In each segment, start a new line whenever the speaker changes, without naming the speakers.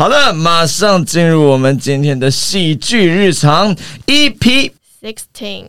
好的，马上进入我们今天的戏剧日常 EP。
Sixteen，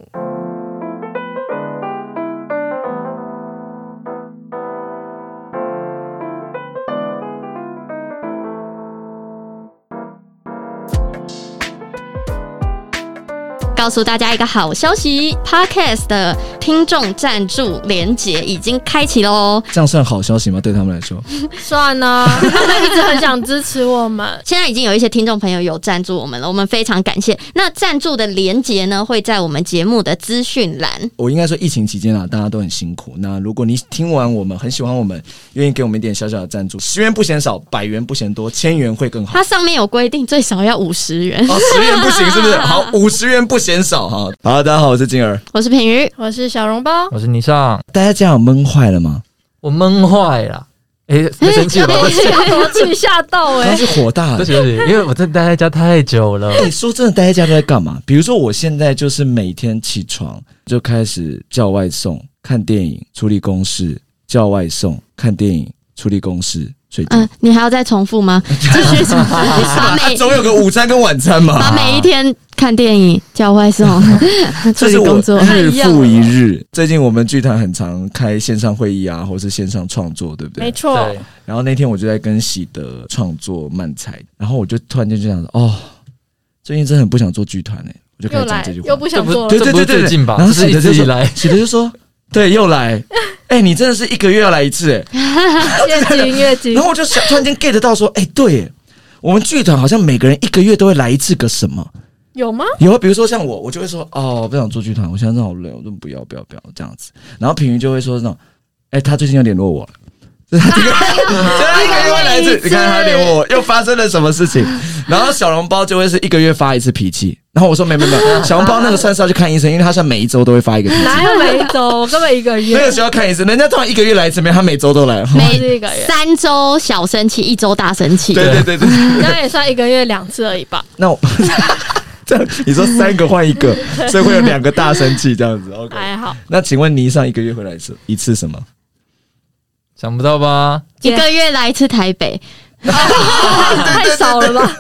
告诉大家一个好消息，Podcast 的听众赞助连结已经开启喽！
这样算好消息吗？对他们来说，
算呢，他们一直很想支持我们。
现在已经有一些听众朋友有赞助我们了，我们非常感谢。那赞助的连结呢，会在我们节目的资讯栏。
我应该说疫情期间啊，大家都很辛苦。那如果你听完我们很喜欢我们，愿意给我们一点小小的赞助，十元不嫌少，百元不嫌多，千元会更好。
它上面有规定，最少要五十元。
哦，十元不行是不是？好，五十元不嫌少哈。好，大家好，我是金儿。
我是品瑜，
我是小笼包，
我是倪尚，
大家这样闷坏了吗？
我闷坏了。哎，太生气 了吧？对不起，
我气吓到哎、
刚是火大
对不。起，对不起因为我真的待在家太久了。
哎、说真的，待在家都在干嘛？比如说，我现在就是每天起床就开始叫外送、看电影、处理公事；叫外送、看电影、处理公事、睡觉。
嗯，你还要再重复吗？继续重复，把
啊，
每
总有个午餐跟晚餐嘛。
把每一天看电影、叫外送、处
这是
工作。
日复一日。最近我们剧团很常开线上会议啊，或是线上创作，对不对？
没错，
然后那天我就在跟喜德创作漫才，然后我就突然间就想说，哦，最近真的很不想做剧团哎、我就开始讲这句话。
又不想做了
对，对对对？然后喜德就说喜德就说，对，又来，哎、你真的是一个月要来一次哎、
月经月经
然，后我就想突然间 get 到说，哎、对耶，我们剧团好像每个人一个月都会来一次个什么。
有吗？
有啊，比如说像我，我就会说哦，不想做剧团，我现在真的好累，我真的不要不要不要这样子。然后品瑜就会说那种，哎、他最近又联络我了。就 是他一个月会来一次，你看他联络我，又发生了什么事情？然后小笼包就会是一个月发一次脾气，然后我说没没没，小笼包那个算是要去看医生，因为他算每一周都会发一个
哪有每一周？根本一个月，
那个需要看医生，人家通常一个月来一次，没他每周都来。
每
是一个月，
三周小生气，一周大生气。
对对对对，
那也算一个月两次而已吧。
那我 这样你说三个换一个，所以会有两个大生气这样子。OK，
还好，
那请问倪上一个月会来一次一次什么？
想不到吧？
一个月来一次台北，
太少了吧？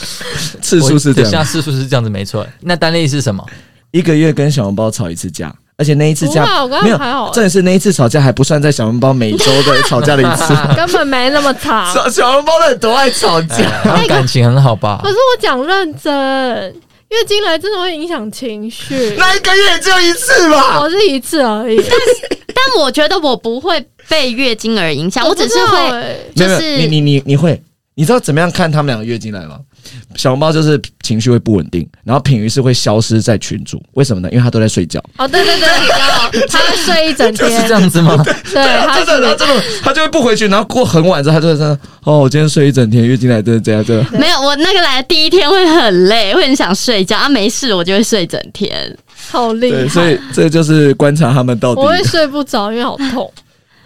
次数是这
我等下
样，
次数是这样子没错。那单例是什么？
一个月跟小笼包吵一次架，而且那一次架
我刚刚
没有
还好，
重点是那一次吵架还不算在小笼包每周的吵架的一次。
根本没那么吵。
小小笼包的多爱吵架，
哎他感情很好吧
可？是我讲认真，月经来真的会影响情绪。
那一个月也只有一次吧？
我是一次而已，
但但我觉得我不会被月经而影响，我只是会就是
你你你你会，你知道怎么样看他们两个月经来吗？小笼包就是情绪会不稳定，然后品瑜是会消失在群组，为什么呢？因为他都在睡觉。
哦，对对对，有他会睡一整天
是这，样子吗？
对，他
真的，真的，他就会不回去，然后过很晚之后，他就会说：“哦，我今天睡一整天，月经来真的这样这样。
没有我那个来的第一天会很累，会很想睡觉啊，没事我就会睡整天。
好”厉
对，
害。
所以这就是观察他们到底。
我会睡不着，因为好痛。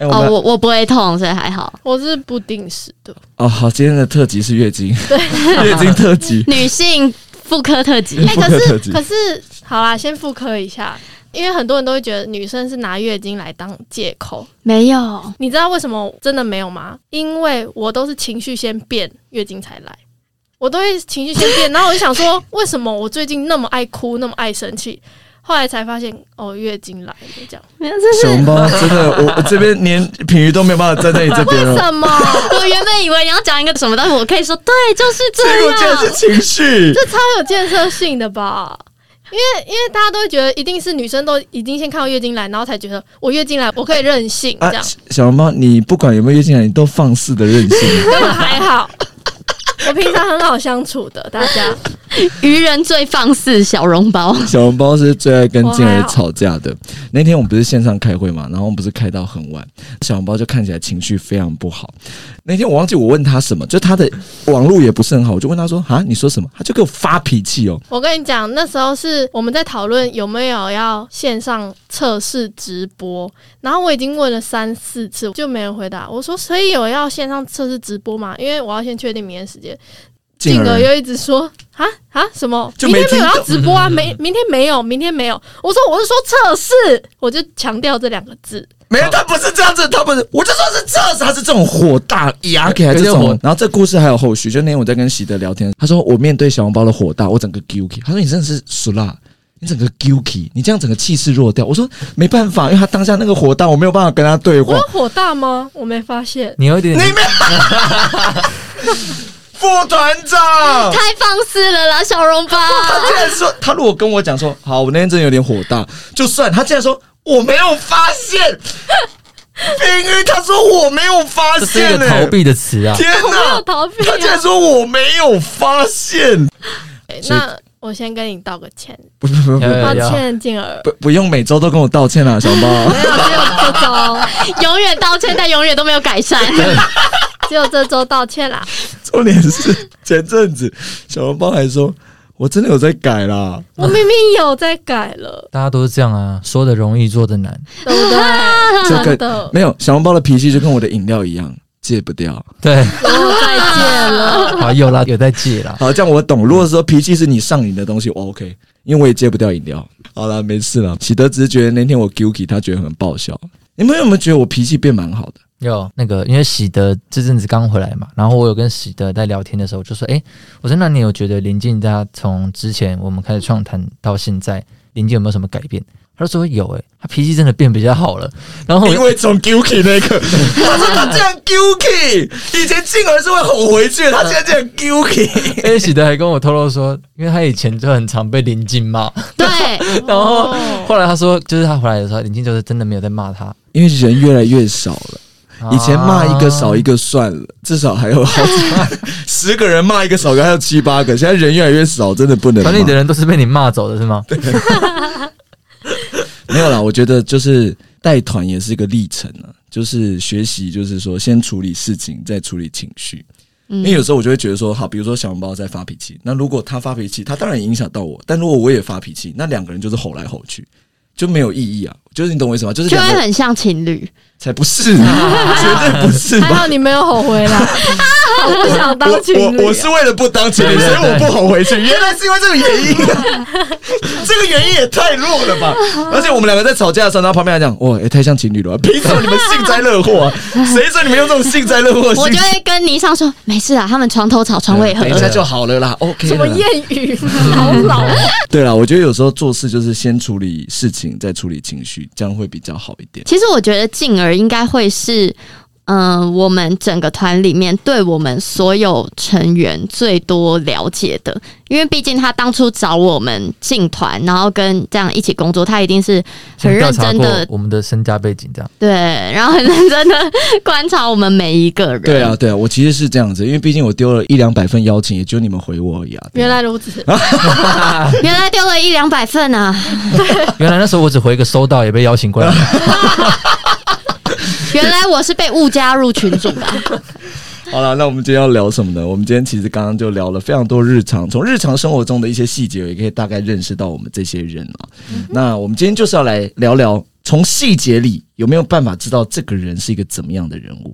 哦，我我不会痛，所以还好。
我是不定时的，
哦，好，今天的特辑是月经，对 月经特辑。
女性 妇科特辑，
哎、可是可是，好啦，先妇科一下，因为很多人都会觉得女生是拿月经来当借口。
没有，
你知道为什么真的没有吗？因为我都是情绪先变，月经才来。我都会情绪先变，然后我就想说，为什么我最近那么爱哭，那么爱生气？后来才发现，哦，月经来了，这样。
没有，这是
小笼包真的，我我这边连品瑜都没有办法站在你这边
为。什么？
我原本以为你要讲一个什么但是，我可以说对，就是这样。
竟然是情绪。
这超有建设性的吧？因为因为大家都会觉得一定是女生都已经先看到月经来，然后才觉得我月经来我可以任性这
啊
样，，
小笼包，你不管有没有月经来，你都放肆的任性。
还好。我平常很好相处的，大家
愚人最放肆，小笼包。
小笼包是最爱跟静儿吵架的。那天我们不是线上开会嘛，然后我们不是开到很晚，小笼包就看起来情绪非常不好。那天我忘记我问他什么，就他的网络也不是很好，我就问他说：“啊，你说什么？”他就给我发脾气哦。
我跟你讲，那时候是我们在讨论有没有要线上测试直播，然后我已经问了三四次，就没人回答。我说：“所以有要线上测试直播吗？因为我要先确定明天时间。”静儿又一直说：“啊啊，什么？
就没
明天没有要直播啊？没，明天没有，明天没有。”我说：“我是说测试。”我就强调这两个字。
没有，他不是这样子，他不是，我就说是这样子，他是这种火大压起来这
有点火
种。然后这故事还有后续，就那天我在跟喜德聊天，他说我面对小红包的火大，我整个 guilty。他说你真的是熟辣，你整个 guilty，你这样整个气势弱掉。我说没办法，因为他当下那个火大，我没有办法跟他对话
我。火大吗？我没发现。
你有一点
你没 副团长，
太放肆了啦，小笼包。
他竟然说，他如果跟我讲说，好，我那天真的有点火大，就算他竟然说我没有发现，冰玉他说我没有发
这是一个逃避的词啊。
天哪
有！逃避
他竟然
啊！
说我没有发现，
那我先跟你道个歉，
不不不
歉，静儿。
不不用每周都跟我道歉啦，小包。
没有，只有这周，
永远道歉，但永远都没有改善。
只有这周道歉啦。
重点是前阵子小笼包还说，我真的有在改啦。
我明明有在改了，
大家都是这样啊，说的容易，做的难。
对不对？
这个
真的，
没有小笼包的脾气就跟我的饮料一样，戒不掉。
对，
我再戒了。
好有啦，有在戒啦。
好，这样我懂。如果说脾气是你上瘾的东西，我 OK，因为我也戒不掉饮料。好了，没事了。喜德只是觉得那天我 guilty，他觉得很爆笑。你们有没有觉得我脾气变蛮好的？
有那个，因为喜德这阵子刚回来嘛，然后我有跟喜德在聊天的时候就说，诶，我说那你有觉得林静他从之前我们开始创谈到现在，林静有没有什么改变？他说有、诶，他脾气真的变比较好了。然后
因为从 guilty 那个，他说他这样 guilty，以前进而是会吼回去，他现在这样 guilty。
诶，喜德还跟我透露说，因为他以前就很常被林静骂，
对，
然后
哦
后来他说，就是他回来的时候，林静就是真的没有在骂他。
因为人越来越少了，以前骂一个少一
个，
算了，至少还有好几 十个人骂一个少个，还有七八个。现在人越来越少，真的不能骂。
管理的人都是被你骂走的是吗？
没有啦，我觉得就是带团也是一个历程啊，就是学习，就是说先处理事情，再处理情绪。因为有时候我就会觉得说，好，比如说小笼包在发脾气，那如果他发脾气，他当然影响到我，但如果我也发脾气，那两个人就是吼来吼去，就没有意义啊。就是你懂我意思吗？就是
就会很像情侣。
才不是，绝对不是吧
还好？你没有吼回来，我不想当情侣。
我我是为了不当情侣，所以我不吼回去。原来是因为这个原因、啊，这个原因也太弱了吧！而且我们两个在吵架的时候，然后旁边还讲，哇，也、太像情侣了吧，凭什么你们幸灾乐祸啊？谁说你们用这种幸灾乐祸
我
心情？
就会跟倪尚说，没事啊，他们床头吵，床尾和
等。一下就好了啦，OK
什么。谚语，好老。
对了，我觉得有时候做事就是先处理事情，再处理情绪，这样会比较好一点。
其实我觉得静儿应该会是，嗯、我们整个团里面对我们所有成员最多了解的，因为毕竟他当初找我们进团，然后跟这样一起工作，他一定是很认真的，
我们的身家背景，这样
对，然后很认真的 观察我们每一个人。
对啊，，对啊，我其实是这样子，因为毕竟我丢了一两百份邀请，也只有你们回我而已啊。
原来如此，
原来丢了一两百份啊，
原来那时候我只回一个收到，也被邀请过来。
原来我是被误加入群组的。
好了，那我们今天要聊什么呢？我们今天其实刚刚就聊了非常多日常，从日常生活中的一些细节，也可以大概认识到我们这些人啊。那我们今天就是要来聊聊，从细节里有没有办法知道这个人是一个怎么样的人物？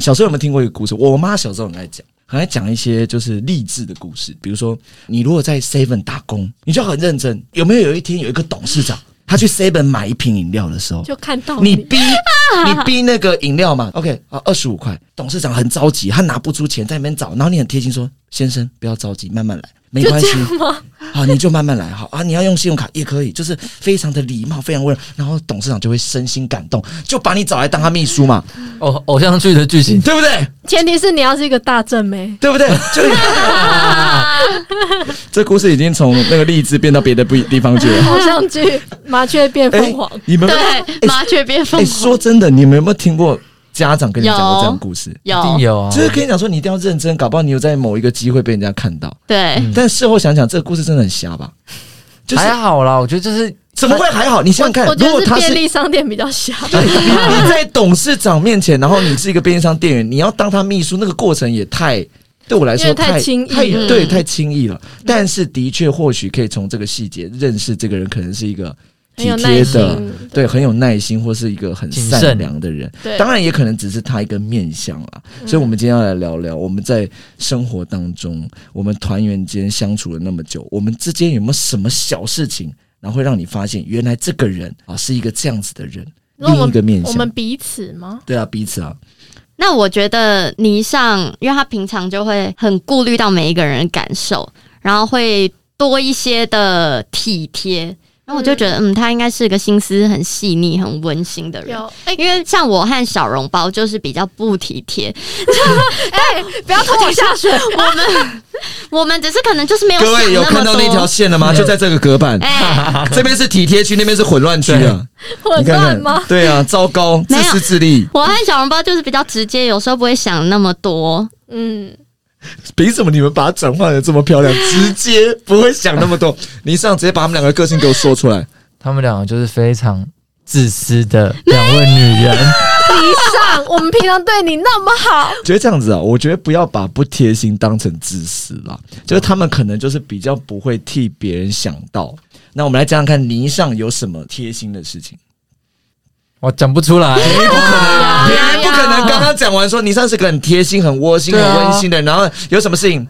小时候有没有听过一个故事？我妈小时候很爱讲，很爱讲一些就是励志的故事，比如说你如果在 Seven 打工，你就很认真。有没有有一天有一个董事长，他去 Seven 买一瓶饮料的时候，
就看到
你逼你逼那个饮料嘛，OK 啊，二十五块。董事长很着急，他拿不出钱，在那边找，然后你很贴心说：“先生，不要着急，慢慢来，没关系。”好，你就慢慢来，好啊，你要用信用卡也可以，就是非常的礼貌，非常温柔。然后董事长就会身心感动，就把你找来当他秘书嘛，
偶偶像剧的剧情，
对不对？
前提是你要是一个大正妹，
对不对？就 这故事已经从那个励志变到别的不地方去了。
偶像剧麻雀变凤凰，
你们
对，麻雀变凤
哎，
凰。
说真的，你们有没有听过家长跟你讲过这样的故事？
一定
有
有啊。
就是跟你讲说，你一定要认真，搞不好你有在某一个机会被人家看到。
对，
嗯
但事后想想，这个故事真的很瞎吧？就是
还好啦，我觉得就是
怎么会还好？你想想看如果他是
便利商店比较小。
对你你在董事长面前，然后你是一个便利商店员，你要当他秘书，那个过程也太对我来说
太轻易
太
了
对，太轻易了。但是的确，或许可以从这个细节认识这个人，可能是一个体贴的，对，很有耐心，或是一个很善良的人。
对，
当然也可能只是他一个面相啦，所以我们今天要来聊聊我们在生活当中，我们团员间相处了那么久，我们之间有没有什么小事情，然后会让你发现原来这个人啊是一个这样子的人。另一个面相
我们。彼此吗？
对啊，彼此啊，
那我觉得倪尚，因为他平常就会很顾虑到每一个人的感受，然后会多一些的体贴。然后我就觉得，嗯，他应该是个心思很细腻、很温馨的人。因为像我和小笼包就是比较不体贴，
不要拖我下水。
我们我们只是可能就是没有
各位有看到那条
多。
线了吗？就在这个隔板，
哎，
这边是体贴区，那边是混乱区啊！
混乱吗？，
对啊，糟糕，自
没有
私自利，
我和小笼包就是比较直接，有时候不会想那么多。
嗯，
凭什么你们把它转换的这么漂亮？直接不会想那么多，你上直接把他们两个个性给我说出来。
他们两个就是非常自私的两位女人。
以上我们平常对你那么好，
觉得这样子啊，我觉得不要把不贴心当成自私啦，就是他们可能就是比较不会替别人想到。那我们来讲讲看，泥上有什么贴心的事情？
我讲不出来，
不可能，别人不可能刚刚讲完说你上次个很贴心、很窝心、很温馨的，然后有什么事情？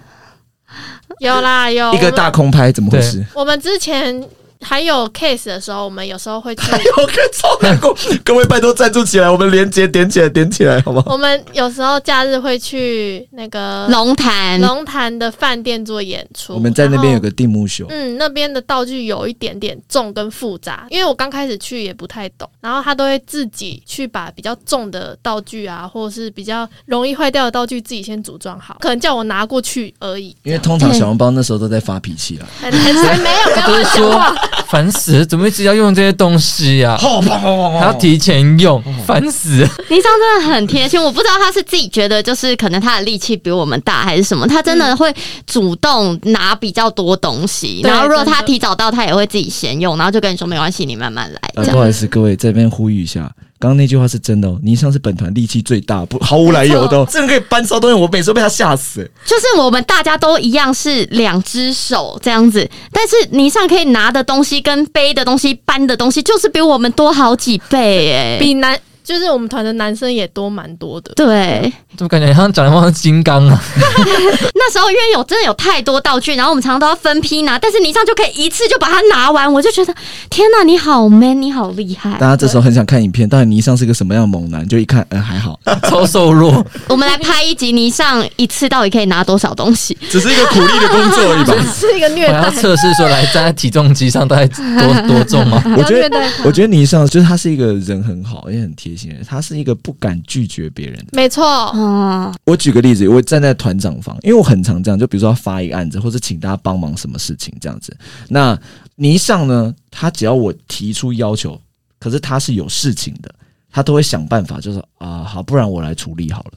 有啦有。
一个大空拍，怎么回事？
我们之前还有 case 的时候，我们有时候会去，
还有个超难过，各位拜托站住起来，我们连接点起来，点起来，好不好？
我们有时候假日会去那个
龙潭
龙潭的饭店做演出。
我们在那边有个定目秀，
嗯，那边的道具有一点点重跟复杂，因为我刚开始去也不太懂，然后他都会自己去把比较重的道具啊，或者是比较容易坏掉的道具自己先组装好，可能叫我拿过去而已。
因为通常小笼包那时候都在发脾气啦。
还还没有，不要
都是说
话。
烦死了，怎么一直要用这些东西呀、
好棒
还要提前用，烦死了！
倪尚真的很贴心，我不知道他是自己觉得就是可能他的力气比我们大还是什么，他真的会主动拿比较多东西，
对
然后如果他提早到，他也会自己先用，然后就跟你说没关系，你慢慢来。
呃，不好意思，各位这边呼吁一下，刚刚那句话是真的哦。倪尚是本团力气最大，不 毫无来由的、哦，真的可以搬烧东西，我每次都被他吓死。欸
就是我们大家都一样是两只手这样子，但是倪尚可以拿的东西跟背的东西、搬的东西，就是比我们多好几倍哎、
比男就是我们团的男生也多蛮多的。
对，
怎么感觉像讲话像金刚啊？
那时候因为有真的有太多道具，然后我们常常都要分批拿，但是倪尚就可以一次就把它拿完，我就觉得天哪，你好 man，你好厉害
大。家这时候很想看影片，到底倪尚是个什么样的猛男？就一看，呃，还好，
超瘦弱，
我们来拍一集，倪尚一次到底可以拿多少东西？
只是一个苦力的工作而已吧。
是一个虐待
我要，测试说来站在体重机上大概多多重吗？
我觉得我觉得倪尚就是他是一个人很好，也很贴心他是一个不敢拒绝别人的。
没错，
嗯，
我举个例子，我站在团长方，因为我很常这样，就比如说要发一个案子，或者请大家帮忙什么事情这样子。那倪尚呢，他只要我提出要求，可是他是有事情的，他都会想办法，就是啊、好，不然我来处理好了。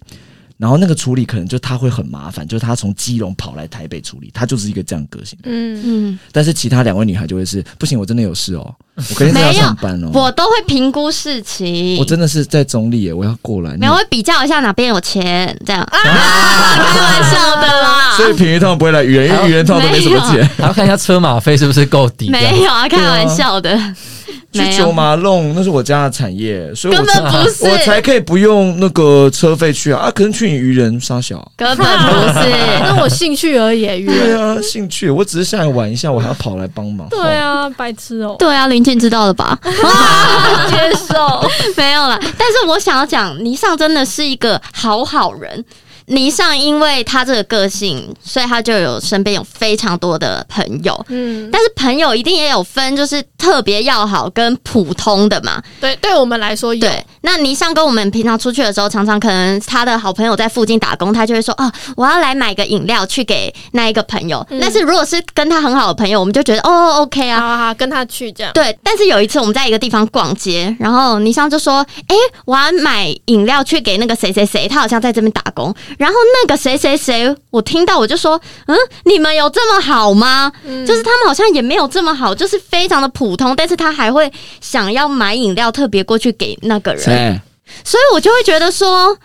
然后那个处理可能就他会很麻烦，就是他从基隆跑来台北处理，他就是一个这样个性。
嗯，
嗯，
但是其他两位女孩就会是不行，我真的有事哦，我肯定要
没有
上班哦。
我都会评估事情，
我真的是在中立耶，我要过来。
没有会比较一下哪边有钱，这样啊、开玩笑的啦，
所以平鱼通常不会来愚人，因为愚人通都没什么钱。
还要看一下车马费是不是够低。
没有啊，开玩笑的，
去九马弄那是我家的产业，所以我
根本不是，
我才可以不用那个车费去啊！啊，可能去你愚人沙小。
根本不是。
那我兴趣而已，愚
对
人。
啊，兴趣，我只是下来玩一下，我还要跑来帮忙。
对啊，白痴哦，
对啊，林静知道了吧？
接受。
没有了，但是我想要讲，倪尚真的是一个好好人。倪尚因为他这个个性，所以他就有身边有非常多的朋友。
嗯，
但是朋友一定也有分，就是特别要好跟普通的嘛。
对，对我们来说有。
对，那倪尚跟我们平常出去的时候，常常可能他的好朋友在附近打工，他就会说：“哦，我要来买个饮料去给那一个朋友。
嗯
但是如果是跟他很好的朋友，我们就觉得哦，OK 啊，
好好好，跟他去这样。
对，但是有一次我们在一个地方逛街，然后倪尚就说：“诶，我要买饮料去给那个谁谁谁，他好像在这边打工。”然后那个谁谁谁，我听到我就说：“嗯，你们有这么好吗？
嗯
就是他们好像也没有这么好，就是非常的普通，但是他还会想要买饮料，特别过去给那个人，所以我就会觉得说。”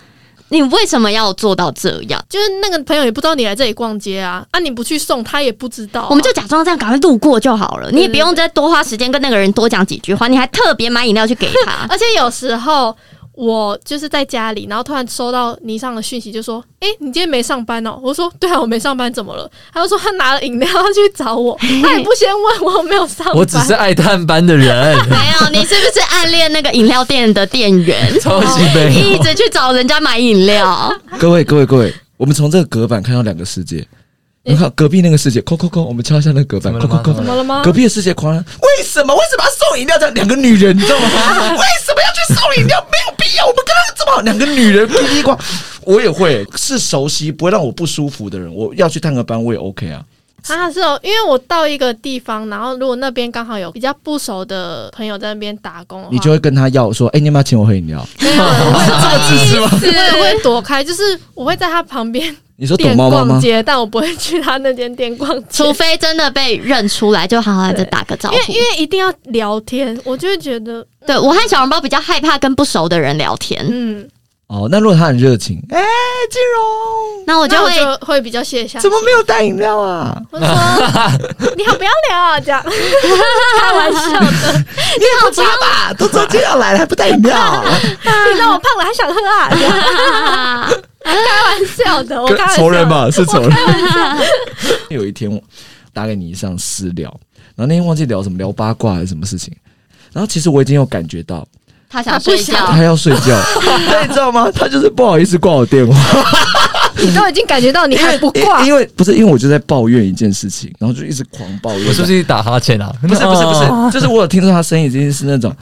你为什么要做到这样？
就是那个朋友也不知道你来这里逛街啊，啊，你不去送他也不知道啊、
我们就假装这样，赶快路过就好了。你也不用再多花时间跟那个人多讲几句话，你还特别买饮料去给他。
而且有时候我就是在家里，然后突然收到倪尚的讯息，就说：“诶，你今天没上班哦？”我说：“对啊，我没上班，怎么了？”他就说他拿了饮料他去找我，他也不先问我有没有上班。
我只是爱探班的人，
没有，你是不是暗恋那个饮料店的店员？
超级没有。
一直去找人家买饮料，
各位各位各位，我们从这个隔板看到两个世界。你看隔壁那个世界，扣扣扣，我们敲一下那个隔板，扣扣扣，
怎么了吗？
隔壁的世界狂人，为什么为什么要送饮料？这两个女人，你知道吗？为什么要去送饮料？没有呀，我们跟他怎么，两个女人叽里呱，我也会是熟悉不会让我不舒服的人，我要去探个班，我也 OK 啊。
啊，是哦，因为我到一个地方，然后如果那边刚好有比较不熟的朋友在那边打工，
你就会跟他要说，哎、你要不要请我喝饮料？
没有，我会
这么自私吗？
我也会躲开，就是我会在他旁边
你说躲
店
猫猫吗？
逛街，但我不会去他那间店逛街，
除非真的被认出来，就好好的打个招呼。
因为因为一定要聊天，我就会觉得，
对我和小笼包比较害怕跟不熟的人聊天，
嗯，
哦，那如果他很热情，哎、金荣
那我就会
那我就会比较卸下。
怎么没有带饮料啊？
我说你好，不要聊啊，这样开玩笑的。
你好差吧，都周间要来了还不带饮料？
你让我胖了还想喝啊？这样开玩笑的，我开玩笑
仇人吧，是仇人。有一天我打给你一上私聊，然后那天忘记聊什么，聊八卦还是什么事情。然后其实我已经有感觉到
他想睡觉
他
要睡觉，但你知道吗？他就是不好意思挂我电话，
你都已经感觉到你还不挂
因，为不是因为我就在抱怨一件事情，然后就一直狂抱怨。
我是不是打哈欠啊？
不是不是不
哦
是，就是我有听说他声音已经是那种，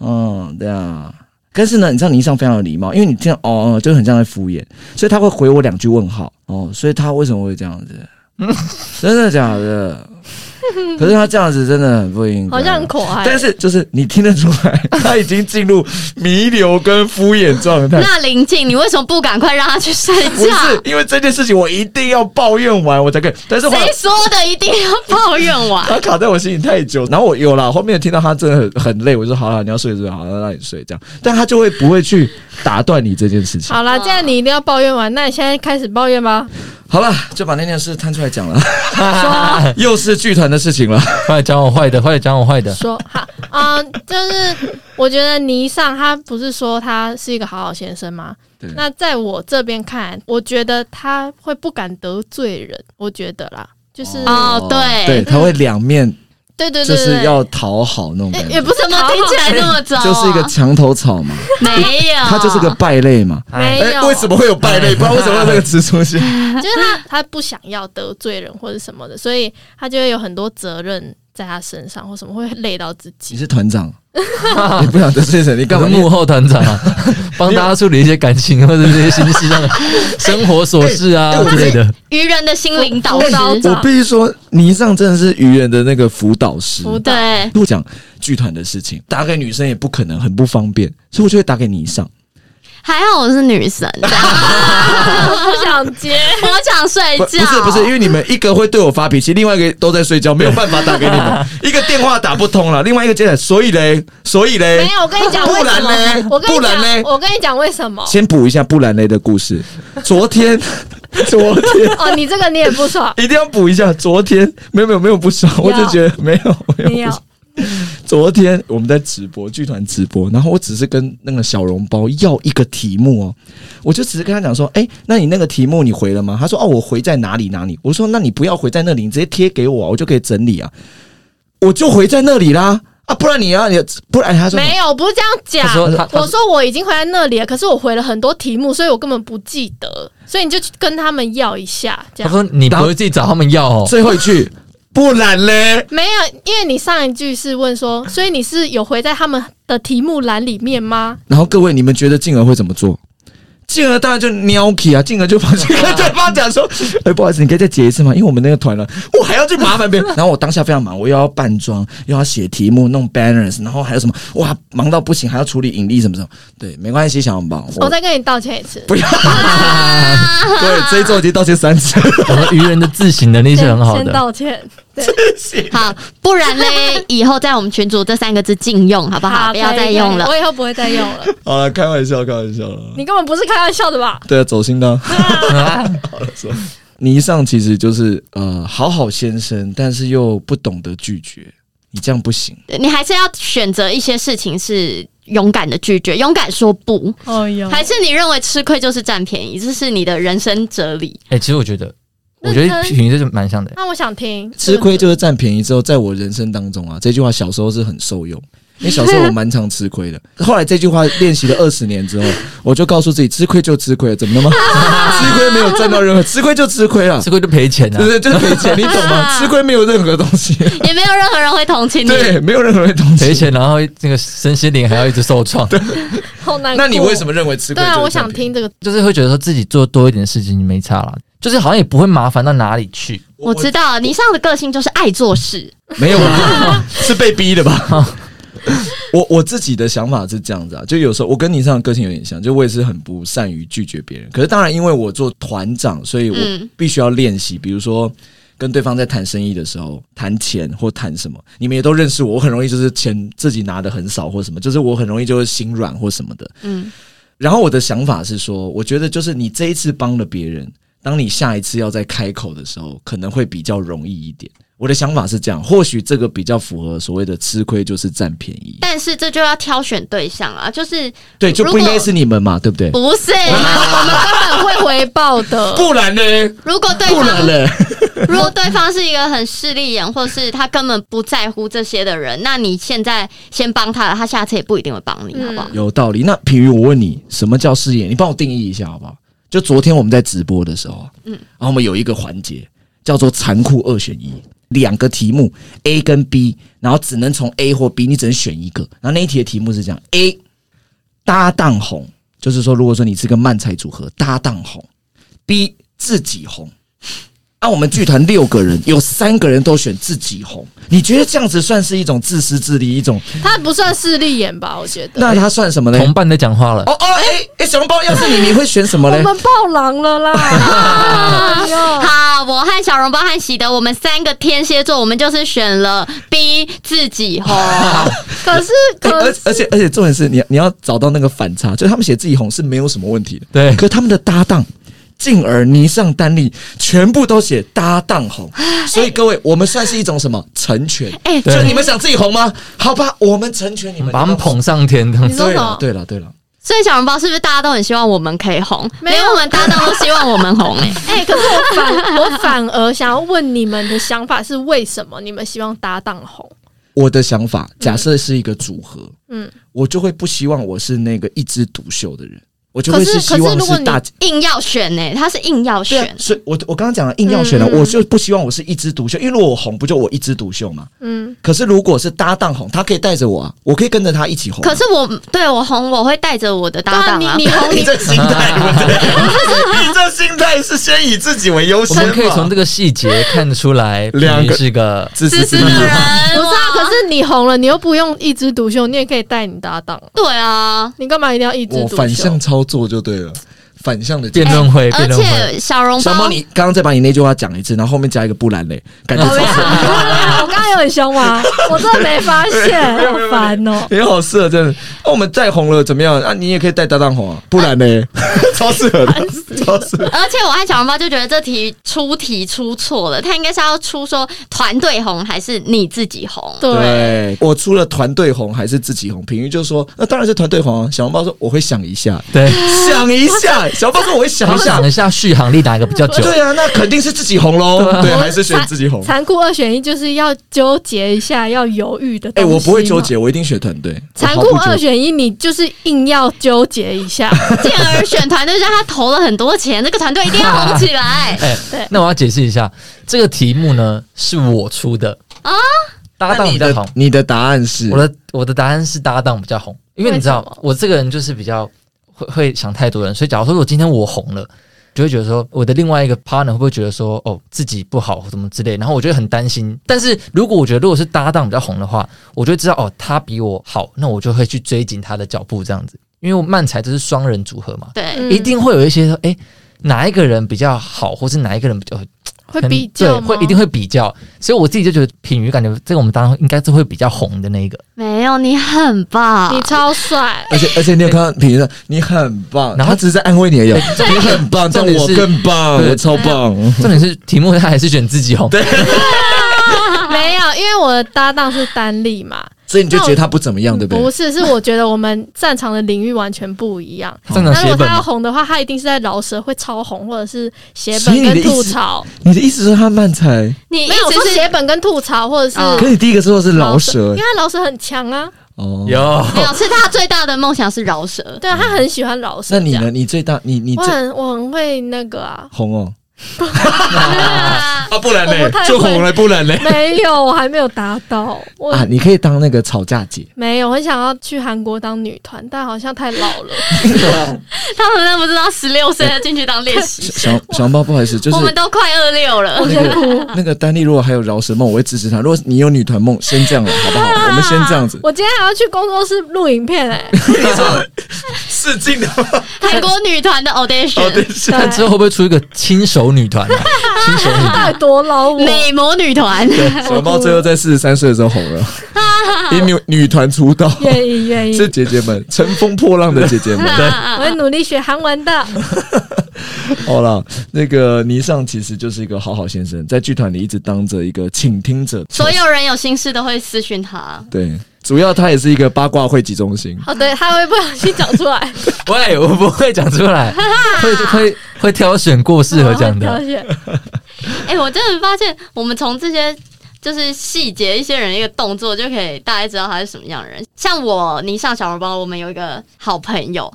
嗯，对啊。但是呢，你知道倪尚非常有礼貌，因为你听到哦，就很像在敷衍，所以他会回我两句问号哦，所以他为什么会这样子？真的假的？可是他这样子真的很不应该，
好像很可爱。
但是就是你听得出来，他已经进入弥留跟敷衍状态。
那林静，你为什么不赶快让他去睡觉
不
觉？
是因为这件事情，我一定要抱怨完我才可以。但是
谁说的一定要抱怨完？
他卡在我心里太久，然后我有了后面听到他真的很很累，我就说好了，你要睡就睡，好，那让你睡这样。但他就会不会去打断你这件事情。
好了，既然你一定要抱怨完，那你现在开始抱怨吧。
好了，就把那件事摊出来讲了，说 又是剧团的事情了。
快点讲我坏的，快点讲我坏的。
说好啊、就是我觉得倪尚他不是说他是一个好好先生吗？
对
那在我这边看，我觉得他会不敢得罪人，我觉得啦，就是、
哦对
对，他会两面，
对对
就
对就，
是要讨好那种感觉，
也也不是
怎么听起来那么糟、啊？
就是一个墙头草嘛，
没有，
他就是个败类嘛。
没有、
哎，为什么会有败类？不知道为什么会有这个词出现。
就是他他不想要得罪人或者什么的，所以他就会有很多责任在他身上，或什么会累到自己你。
是团长，你不想得罪谁，你干嘛？
幕后团长啊，帮大家处理一些感情或者这些心事上的生活琐事啊之类的。
愚人的心灵导师。
我必须说，倪尚真的是愚人的那个辅导师。
对，
不讲剧团的事情，打给女生也不可能，很不方便，所以我就会打给倪尚。
还好我是女生，这样
我 不想接，
我想睡
不，
觉。
不是不是，因为你们一个会对我发脾气，另外一个都在睡觉，没有办法打给你们。一个电话打不通了，另外一个接起来，所以嘞，所以嘞
没，有。我跟你讲
不然嘞？
我跟你
不然嘞
讲，我跟你讲为什么。
先补一下布兰雷的故事。昨天，昨天
哦，你这个你也不爽，
一定要补一下。昨天没有没有没有不爽，我就觉得没有没有。昨天我们在直播剧团直播，然后我只是跟那个小笼包要一个题目哦，我就只是跟他讲说，哎、那你那个题目你回了吗？他说哦，我回在哪里哪里。我说那你不要回在那里，你直接贴给我啊，我就可以整理啊。我就回在那里啦啊，不然你要你不然他说
没有，不是这样讲。我说我已经回在那里了，可是我回了很多题目，所以我根本不记得，所以你就去跟他们要一下，这样。
他说你不会自己找他们要哦。
最后一句，不然嘞，
没有，因为你上一句是问说，所以你是有回在他们的题目栏里面吗？
然后各位，你们觉得静儿会怎么做？静儿当然就喵起啊，静儿就跑去跟 对方讲说：“哎、不好意思，你可以再结一次吗？因为我们那个团了，我还要去麻烦别人。”然后我当下非常忙，我又要扮装，又要写题目、弄 banners，然后还有什么哇，忙到不行，还要处理引力什么什么。对，没关系，小红包，我
我再跟你道歉一次。
不要。对，这一周已经道歉三次。
我们愚人的自省能力是很好的先。
道歉。对，
好，不然嘞，以后在我们群组这三个字禁用，好不好？不要再用了。
我以后不会再用了。
好了，开玩笑，开玩笑了。
你根本不是开玩笑的吧？
对啊，走心的。好了，说倪尚其实就是呃好好先生，但是又不懂得拒绝，你这样不行。
你还是要选择一些事情是勇敢的拒绝，勇敢说不，
哦哟
还是你认为吃亏就是占便宜？这是你的人生哲理？
哎、其实我觉得，
那
我觉得
他
品质是蛮像的。
那我想听
吃亏就是占便宜之后，在我人生当中啊，这句话小时候是很受用。因为小时候我蛮常吃亏的，后来这句话练习了二十年之后，我就告诉自己，吃亏就吃亏了，怎么了吗？吃亏没有赚到任何，吃亏就吃亏了，
吃亏就赔钱啊
对，对，就是赔钱，你懂吗？吃亏没有任何东西，
也没有任何人会同情你。
对，没有任何人会同情。
赔钱，然后那个身心灵还要一直受创，
好难。
那你为什么认为吃亏？
对啊，我想。听这个。
就是会觉得说自己做多一点事情没差了，就是好像也不会麻烦到哪里去。
我知道你上的个性就是爱做事，
没有啊，是被逼的吧？我我自己的想法是这样子啊，就有时候我跟你这样个性有点像，就我也是很不善于拒绝别人。可是当然，因为我做团长，所以我
嗯
必须要练习，比如说。跟对方在谈生意的时候，谈钱或谈什么，你们也都认识我，我很容易就是钱自己拿的很少或什么，就是我很容易就会心软或什么的。
嗯，
然后我的想法是说，我觉得就是你这一次帮了别人，当你下一次要再开口的时候，可能会比较容易一点。我的想法是这样，或许这个比较符合所谓的吃亏就是占便宜，
但是这就要挑选对象啊，就是
对，就不应该是你们嘛，对不对？
不是
我们根本会回报的。
不然呢？
如果对
不然
方
呢？
如果对方是一个很势利眼，或是他根本不在乎这些的人，那你现在先帮他了，他下次也不一定会帮你，
嗯
好不好？
有道理。那品瑜，我问你，什么叫事业？你帮我定义一下好不好？就昨天我们在直播的时候，嗯，然后我们有一个环节叫做残酷二选一，两个题目 A 跟 B，然后只能从 A 或 B，你只能选一个。然后那一题的题目是这样：A 搭档红，就是说，如果说你是个慢菜组合，搭档红；B 自己红。啊，我们剧团六个人，有三个人都选自己红，你觉得这样子算是一种自私自利，一种？
他不算势利眼吧？我觉得。
那他算什么呢？
同伴在讲话了
哦，哦，哎、哎，小笼包，要是你，你会选什么嘞？
我们爆狼了啦！
好，我和小笼包和喜德，我们三个天蝎座，我们就是选了 B 自己红。
可是
哎
可是
而而且而且重点是你你要找到那个反差，就是他们写自己红是没有什么问题的，
对
可他们的搭档。进而泥上丹立全部都写搭档红，所以各位，我们算是一种什么成全？
哎、
就
对
你们想自己红吗？好吧，我们成全你们，
把他们捧上天的
你。说
对了
什么，
对了，对了，
所以小笼包是不是大家都很希望我们可以红？
没有
连我们搭档都希望我们红、哎，
哎、可是我反我反而想要问你们的想法是为什么你们希望搭档红？
我的想法，假设是一个组合，
嗯，
我就会不希望我是那个一枝独秀的人，我就会
是
希望
可是如果你
硬要选呢、他是硬要选，。
所以我我刚刚讲了硬要选了，
嗯嗯
我就不希望我是一枝独秀，因为如果我红，不就我一枝独秀嘛？
嗯，
可是如果是搭档红，他可以带着我啊，我可以跟着他一起红啊。
可是我对我红，我会带着我的搭档啊。
啊你你红
你这心态，对不对？你这心态是先以自己为优
我
先我
们可以从这个细节看得出来，
两个
你是个
自
自私的人，
不是啊，
哇
可是你红了，你又不用一枝独秀，你也可以带你搭档，
对啊，
你干嘛一定要一枝
我
独秀？
反向操做就对了，反向的
辩论会，
而
辩论会。
且小笼包
小猫，你刚刚再把你那句话讲一次，然后后面加一个不然嘞，感觉超适合
我刚刚有很凶吗？我真的没发现，好烦哦。
你好适合，真的。那、我们再红了怎么样？啊，你也可以带搭档红啊，不然嘞？超适合的，超适合。
而且我和小笼包就觉得这题出题出错了，他应该是要出说团队红还是你自己红？
对，
我出了团队红还是自己红？平瑜就说那当然是团队红啊。小红包说我会想一下，
对，
想一下。小红包说我会想一下
想。一下续航力哪一个比较久？
对啊，那肯定是自己红喽。对，还是选自己红。
残酷二选一就是要纠结一下，要犹豫的。
哎，我不会纠。结，我一定选团队。
残酷二选一，你就是硬要纠结一下。
进而选团队，让他投了很多钱，这个团队一定要红起来。
哎
对，
那我要解释一下，这个题目呢是我出的
啊，
搭档比较红。
你的答案是
我的我的答案是搭档比较红，因为你知道
吗
我这个人就是比较会会想太多人，所以假如说我今天我红了。就会觉得说，我的另外一个 partner 会不会觉得说，哦，自己不好什么之类，然后我就会很担心。但是如果我觉得如果是搭档比较红的话，我就会知道哦，他比我好，那我就会去追紧他的脚步这样子。因为我漫才这是双人组合嘛，
对，
一定会有一些说，哎、哪一个人比较好，或是哪一个人比较
会比较
对，会一定会比较。所以我自己就觉得品鱼感觉这个我们当中应该是会比较红的那一个。
没有你很棒，
你超帅。
而且 而且你有看到品瑜说你很棒，
然后
他只是在安慰你而已，你很棒，但我更棒，我超棒。
重点是题目他还是选自己红，对，
没有，因为我的搭档是丹丽嘛，
所以你就觉得他不怎么样，对不对？
不是，是我觉得我们擅长的领域完全不一样。如果他要红的话，他一定是在饶舌会超红，或者是写本跟吐槽。
你的意思是他慢才？
你
没有说
一直是
写本跟吐槽，或者是
哦
可是你第一个说的是饶舌因
为，他饶舌很强啊。
哦。
有
没有，是他最大的梦想是饶舌。
对啊，他很喜欢饶舌。
那你呢？？你最大，你你
我很我很会那个啊，
红哦
啊
啊，不然
我不太会
就红了，不然呢？
没有，我还没有达到。我
啊，你可以当那个吵架姐，
没有，我很想要去韩国当女团，但好像太老了。
他们那不知道十六岁要进去当练习生，
小小猫不好意思，就是
我们都快二六了
我。先哭。
那个丹丽，如果还有饶舌梦，我会支持他。如果你有女团梦，先这样了，好不好？我们先这样子。
我今天还要去工作室录影片哎、
试镜的吗？
韩国女团的
哦，对
audition，
是。
看之后会不会出一个亲手女团啊？亲手女
到
团
多老我？
美魔女团，
小猫最后在四十三岁的时候红了，以女女团出道，
愿意愿意，
是姐姐们乘风破浪的姐姐们。
我会努力学韩文的。
好了，那个倪尚其实就是一个好好先生，在剧团里一直当着一个倾听者，
所有人有心事都会私讯他。
对，主要他也是一个八卦汇集中心。
哦，对，他会不小心讲出来，
喂，我不会讲出来，会会会挑选过适合讲的。
挑选
哎、我真的发现，我们从这些就是细节，一些人一个动作，就可以大概知道他是什么样的人。像我，你上小笼包，我们有一个好朋友。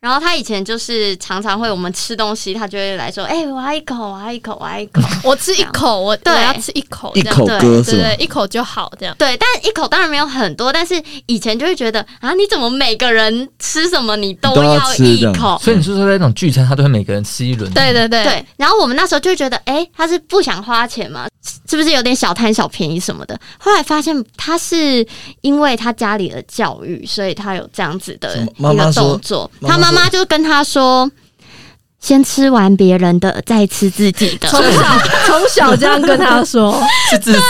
然后他以前就是常常会我们吃东西，他就会来说：“哎、我要一口，我要一口，我要一口。
我吃一口，我
对
我要吃一口，
一
这样
口
对
歌是吧
对对，？一口就好，这样”。
对，但一口当然没有很多，但是以前就会觉得啊，你怎么每个人吃什么你都
都要
一口？
所以你是说在那种聚餐，他都会每个人吃一轮？
对对对
对，然后我们那时候就会觉得，哎、他是不想花钱嘛，是不是有点小贪小便宜什么的？后来发现他是因为他家里的教育，所以他有这样子的一个动作。
妈妈
他妈妈就跟他说。先吃完别人的，再吃自己的。
从小 从小这样跟他说，
是自私，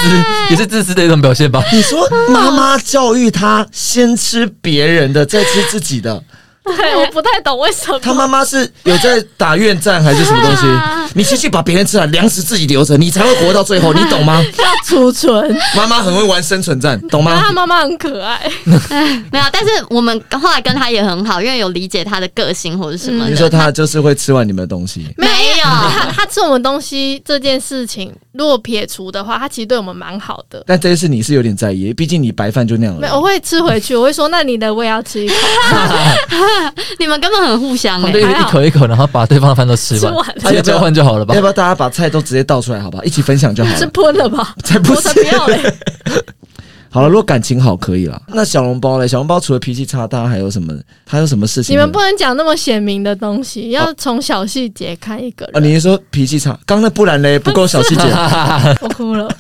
也是自私的一种表现吧？
你说妈妈教育他先吃别人的，再吃自己的，
对，我不太懂为什么。
他妈妈是有在打愿战还是什么东西？你先去把别人吃了，粮食自己留着，你才会活到最后，你懂吗？
要储存，
妈妈很会玩生存战，懂吗
他？妈妈很可爱，
没有，但是我们后来跟他也很好，因为有理解他的个性或者什么。
你说他就是会吃完你们的东西，
没有
他他吃我们东西这件事情，如果撇除的话，他其实对我们蛮好的。
但这件事你是有点在意，毕竟你白饭就那样
没有，我
了。
会吃回去，我会说，那你的我也要吃一口，
你们根本很互相哎、
他们就一口一口，然后把对方的饭都吃完
吃完，
直接交换就好了吧
要？不要大家把菜都直接倒出来，好不好？一起分享就好了
是
了。
喷了吧？
才不
我才不要嘞！
好了，如果感情好可以了。那小笼包嘞？小笼包除了脾气差，大家还有什么？还有什么事情？
你们不能讲那么显明的东西，要从小细节看一个人。啊。
你是说脾气差？刚那不然嘞，不够小细节。
我哭了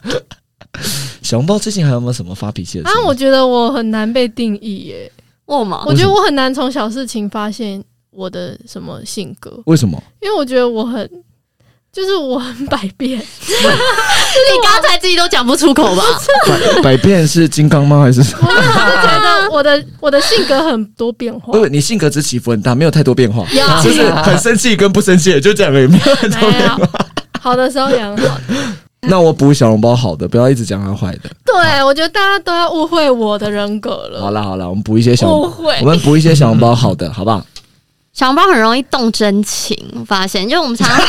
小笼包最近还有没有什么发脾气的事？
啊！我觉得我很难被定义耶，
为吗？
我觉得我很难从小事情发现我的什么性格，
为什么？
因为我觉得我很。就是我很百变，
你刚才自己都讲不出口吧？
百百变是金刚吗？还是什么？
我就觉得我的我的性格很多变化
不，。你性格只起伏很大，没有太多变化，
有
就是很生气跟不生气，就这样而已，没有很多变化。
好的时候也很好。
那我补小笼包好的，不要一直讲他坏的。
对，我觉得大家都要误会我的人格了。
好啦好啦，我们补一些小笼，
误会
我们补一些小笼包好的，好不好？
小笼包很容易动真情，我发现，因为我们常常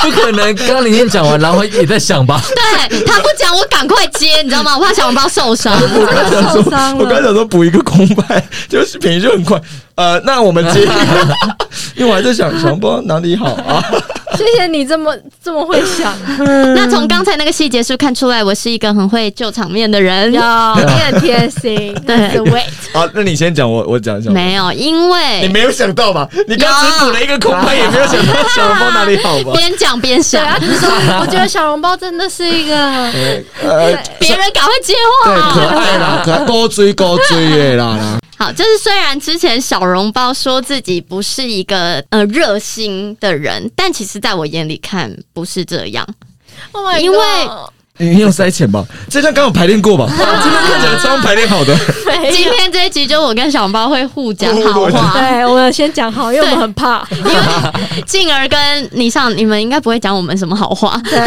不可能，刚刚林燕讲完，然后也在想吧？
对他不讲，我赶快接，你知道吗？我怕小笼包受伤。
我刚想说，
受伤
我刚想说补一个空白，就是便宜就很快。呃，那我们接，因为我还在想小笼包哪里好啊？
谢谢你这么这么会想，
那从刚才那个细节是不是看出来我是一个很会救场面的人？
有 你很贴心，
对
好，那你先讲，我我讲一下。
没有，因为你
没有想到吧？你刚只补了一个空白，也没有想到小笼包哪里好吧？
边讲边想
我觉得小笼包真的是一个，
呃，
别人赶快接
对，可
话。
爱啦，可爱，高追高追的啦啦。
好，就是虽然之前小笼包说自己不是一个呃热心的人，但其实在我眼里看不是这样。
Oh my
因为
你有塞钱吧？这段刚好排练过吧？这段看起来超排练好的。
今天这一集就我跟小包会互讲好话，
对，我们先讲好，因为我们很怕，因为
静儿跟你上，你们应该不会讲我们什么好话。
对，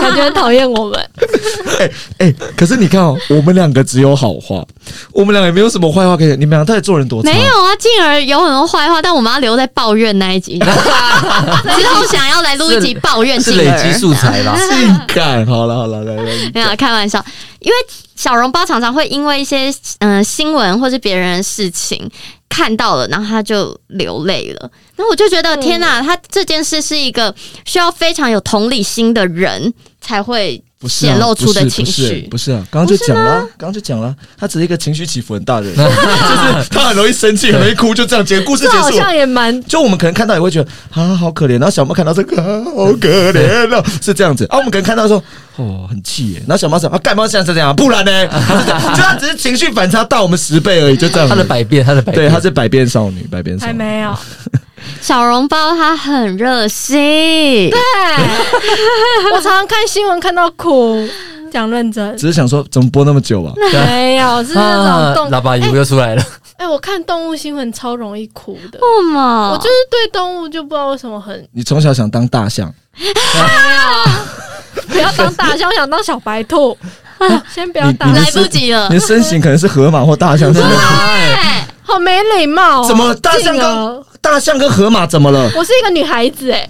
感觉很讨厌我们。
哎哎，可是你看哦，我们两个只有好话，我们两个也没有什么坏话可以讲。你们俩到底做人多差？
没有啊，静儿有很多坏话，但我们要留在抱怨那一集。之后想要来录一集抱怨
是
静儿，
累积素材吧？
性感。好了好了，来来，
没有开玩笑，因为小笼包常常会因为一些嗯、呃新闻或是别人的事情看到了，然后他就流泪了。然后我就觉得、
嗯
天哪，他这件事是一个需要非常有同理心的人才会
不是啊
显露出的情
不是不是
绪。
不是啊，刚刚就讲了，刚刚就讲了，他只是一个情绪起伏很大的人，就 是 他很容易生气，很容易哭，就这样结故事结束了。
像也蛮
就我们可能看到也会觉得啊好可怜，然后小猫看到这个啊 好可怜哦，是这样子啊。我们可能看到说哦很气耶，然后小猫想啊干嘛现在是这样，不然呢？就他只是情绪反差大我们十倍而已，就这样。
他的百变，他的百变，
对，他是百变少女，百变少女。
还没有。
小笼包他很热心，
对，我常常看新闻看到哭，讲认真，
只是想说怎么播那么久啊？
没有是那
啊
种动。
喇叭油又出来了。
哎，我看动物新闻超容易哭的。
为什么？
我就是对动物就不知道为什么很
你从小想当大象，
不要当大象，我想当小白兔。先不要当
你，
来不及了
你。的身形可能是河马或大象，是不是？
哎
好没礼貌哦。
怎么大象
静
跟
儿
大象跟河马怎么了？
我是一个女孩子哎，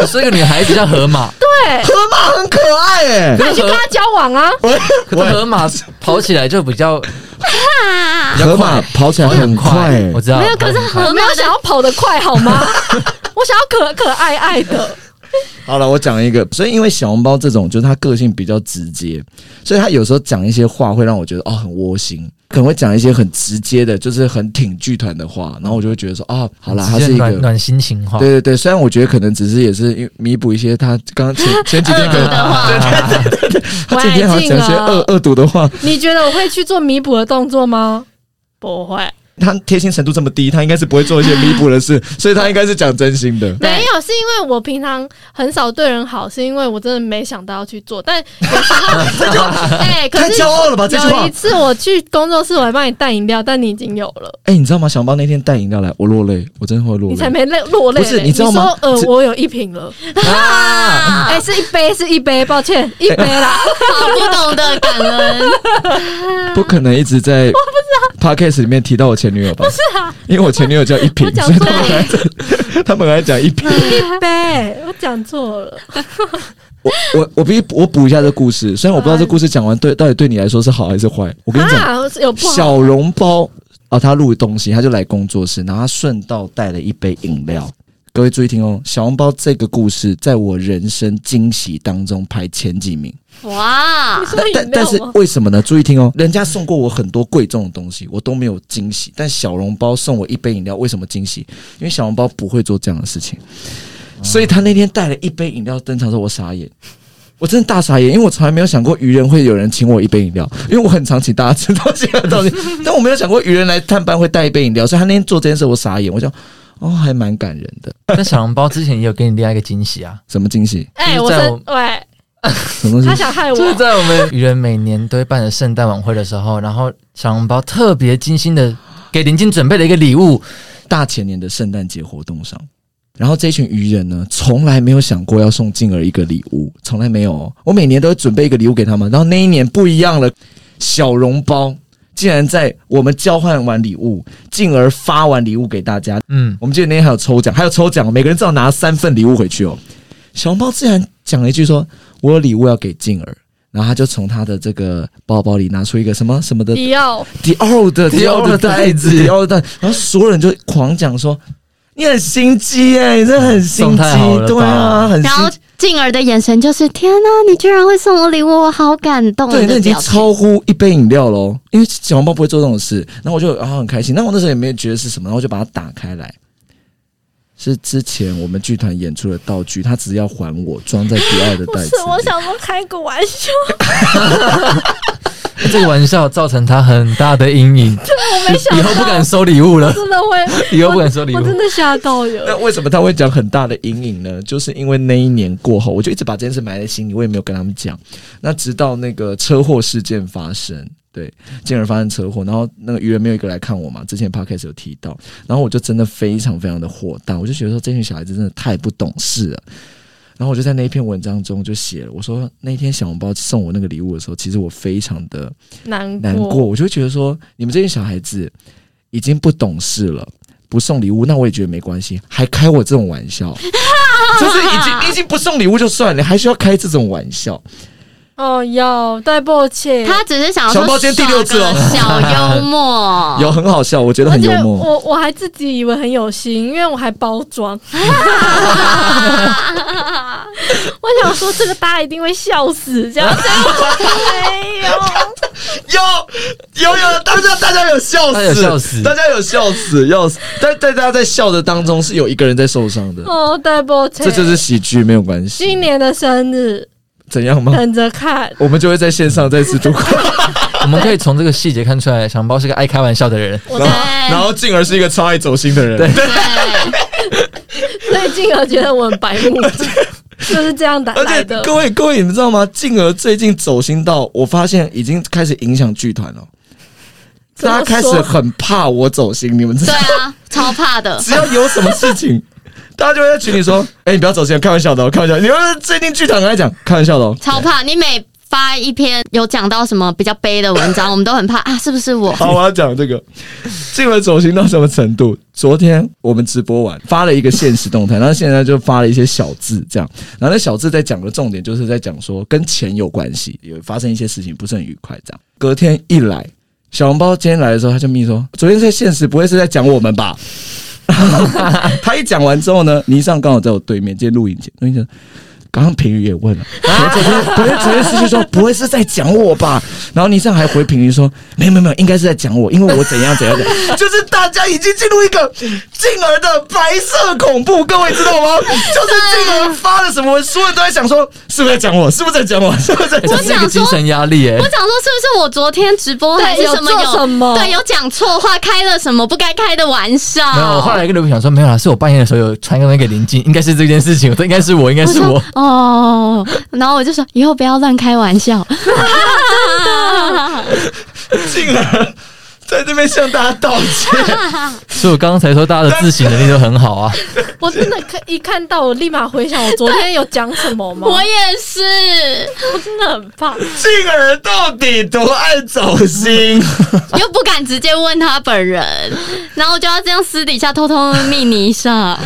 我 是一个女孩子叫河马，
对，
河马很可爱哎。
那你去跟他交往啊。
喂
可是河马跑起来就比较
啊
河马，跑起来很快
快
欸，
我知道。
没有可是
跑很快
我没有想要跑得快好吗？我想要可可爱爱的。
好了，我讲一个，所以因为小笼包这种，就是他个性比较直接，所以他有时候讲一些话会让我觉得哦很窝心，可能会讲一些很直接的，就是很挺剧团的话，然后我就会觉得说哦，好啦，他是一个
暖。心情话。
对对对，虽然我觉得可能只是也是因弥补一些他刚刚前 前几天可能
恶毒的话
对对对对对，他今天好像讲一些恶恶毒的话，
你觉得我会去做弥补的动作吗？不会，
他贴心程度这么低，他应该是不会做一些弥补的事，所以他应该是讲真心的。
没有，是因为我平常很少对人好，是因为我真的没想到要去做。但有时候，哎、可
太
是
骄傲了吧这句话
有一！次我去工作室，我还帮你带饮料，但你已经有了，
哎、你知道吗？小包那天带饮料来，我落泪，我真的会落泪。
你才没泪落泪。
不是你知道吗
呃，我有一瓶了，
啊，
哎、是一杯，是一杯，抱歉，一杯啦。
好不懂得感恩。
不可能一直在 podcast 里面提到我前女友吧？不是
啊，
因为我前女友叫一瓶
我，讲
所以
错
他们还在他们来讲一品。
一杯，我讲错了。
我我我必须我补一下这故事，虽然我不知道这故事讲完对到底对你来说是好还是坏。我跟你讲，
啊，有？
小笼包啊，他录东西，他就来工作室，然后他顺道带了一杯饮料。各位注意听哦，小笼包这个故事在我人生惊喜当中排前几名。
哇
但但但是？为什么呢？注意听哦，人家送过我很多贵重的东西，我都没有惊喜。但小笼包送我一杯饮料，为什么惊喜？因为小笼包不会做这样的事情，所以他那天带了一杯饮料登场的时候，我傻眼。我真的大傻眼，因为我从来没有想过愚人会有人请我一杯饮料，因为我很常请大家吃东西的东西，但我没有想过愚人来探班会带一杯饮料，所以他那天做这件事，我傻眼，我想，哦，还蛮感人的。
那小笼包之前也有给你另外一个惊喜啊，
什么惊喜？
哎、我喂，
什么东西
他？想害我
就是在我们愚人每年都会办的圣诞晚会的时候，然后小笼包特别精心的给林静准备了一个礼物，
大前年的圣诞节活动上，然后这群愚人呢，从来没有想过要送静儿一个礼物，从来没有、哦。我每年都会准备一个礼物给他们，然后那一年不一样了，小笼包竟然在我们交换完礼物，进而发完礼物给大家。
嗯，
我们记得那天还有抽奖，还有抽奖，每个人至少拿三份礼物回去哦。小笼包竟然讲了一句说：“我有礼物要给静儿。”然后他就从他的这个包包里拿出一个什么什么的
迪奥，
迪奥的迪奥的袋子，迪奥的袋，然后所有人就狂讲说：“你很心机耶，你真的很心机对啊，很
然后。静儿的眼神就是天哪，你居然会送我礼物，我好感动。
对，那已经超乎一杯饮料喽，因为小笼包不会做这种事。然后我就然后很开心，那我那时候也没有觉得是什么，然后我就把它打开来，是之前我们剧团演出的道具，他只要还我装在第二的 袋子里。，
我想说开个玩笑，
这个玩笑造成他很大的阴影，
我没想到，
以后不敢收礼物了，
真的会，
以后不敢收礼物。
我真的吓到
那
有。
为什么他会讲很大的阴影呢？就是因为那一年过后，我就一直把这件事埋在心里，我也没有跟他们讲。那直到那个车祸事件发生，对，进而发生车祸，然后那个愚人没有一个来看我嘛，之前 podcast 有提到，然后我就真的非常非常的火大，我就觉得说这群小孩子真的太不懂事了。然后我就在那一篇文章中就写了，我说那一天小红包送我那个礼物的时候，其实我非常的
难
难过，我就觉得说，你们这些小孩子已经不懂事了，不送礼物，那我也觉得没关系，还开我这种玩笑，就是已经你已经不送礼物就算了，你还需要开这种玩笑，
哦，有对不起。
他只是想要说
小包今天第六次哦
小幽默，
有很好笑，我觉得
而且
很幽默。
我我还自己以为很有心，因为我还包装。我想说这个大家一定会笑死，这样结果没有。
有有有，大家大家有笑
大家有笑死
大家有笑死，要死，但但大家在笑的当中是有一个人在受伤的，
哦，对不起。
这就是喜剧，没有关系。
今年的生日，
怎样吗？
等着看。
我们就会在线上再次祝福，
我们可以从这个细节看出来，小红包是个爱开玩笑的人。
然后
对
然后进而是一个超爱走心的人。
对
对，
所以进而觉得我很白目，就是这样打
而且
来的。
各位各位，你们知道吗？进而最近走心到，我发现已经开始影响剧团了。大家开始很怕我走心，你们知道
对？啊，超怕的。
只要有什么事情，大家就会在群里说：“ 哎、你不要走心，开玩笑的、哦，开玩笑。”你们最近剧团很爱讲开玩笑的、哦。
超怕！你每发一篇有讲到什么比较悲的文章，我们都很怕啊，是不是我？
好，我要讲这个进而走心到什么程度？昨天我们直播完发了一个现实动态，然后现在就发了一些小字，这样，然后那小字在讲的重点就是在讲说跟钱有关系，有发生一些事情不是很愉快，这样。隔天一来，小红包今天来的时候，他就密说，昨天在现实不会是在讲我们吧？他一讲完之后呢，倪尚刚好在我对面，今天录影前，录影前。刚刚平宇也问了，昨天昨天昨天司机说不会是在讲我吧？然后倪尚还回平宇说没有没有没有，应该是在讲我，因为我怎样怎样怎样，就是大家已经进入一个进而的白色恐怖，各位知道吗？就是进而发了什么，所有人都在想说是不是在讲我，是不是在讲我，是不是在讲我？
精神压力哎
我，想说，是不是我昨天直播还是什么
有什么
对，有讲错话，开了什么不该开的玩笑？
没有。我后来跟刘品想说，没有啦，是我半夜的时候有传一个东西给林静，应该是这件事情，我说应该是我，应该是我。
哦，然后我就说以后不要乱开玩笑。
进而在这边向大家道歉。
所以我刚刚才说大家的自省能力都很好啊。
我真的看一看到，我立马回想我昨天有讲什么吗？
我也是，
我真的很怕。
这个人到底多爱走心？
又不敢直接问他本人，然后就要这样私底下偷偷密你一下。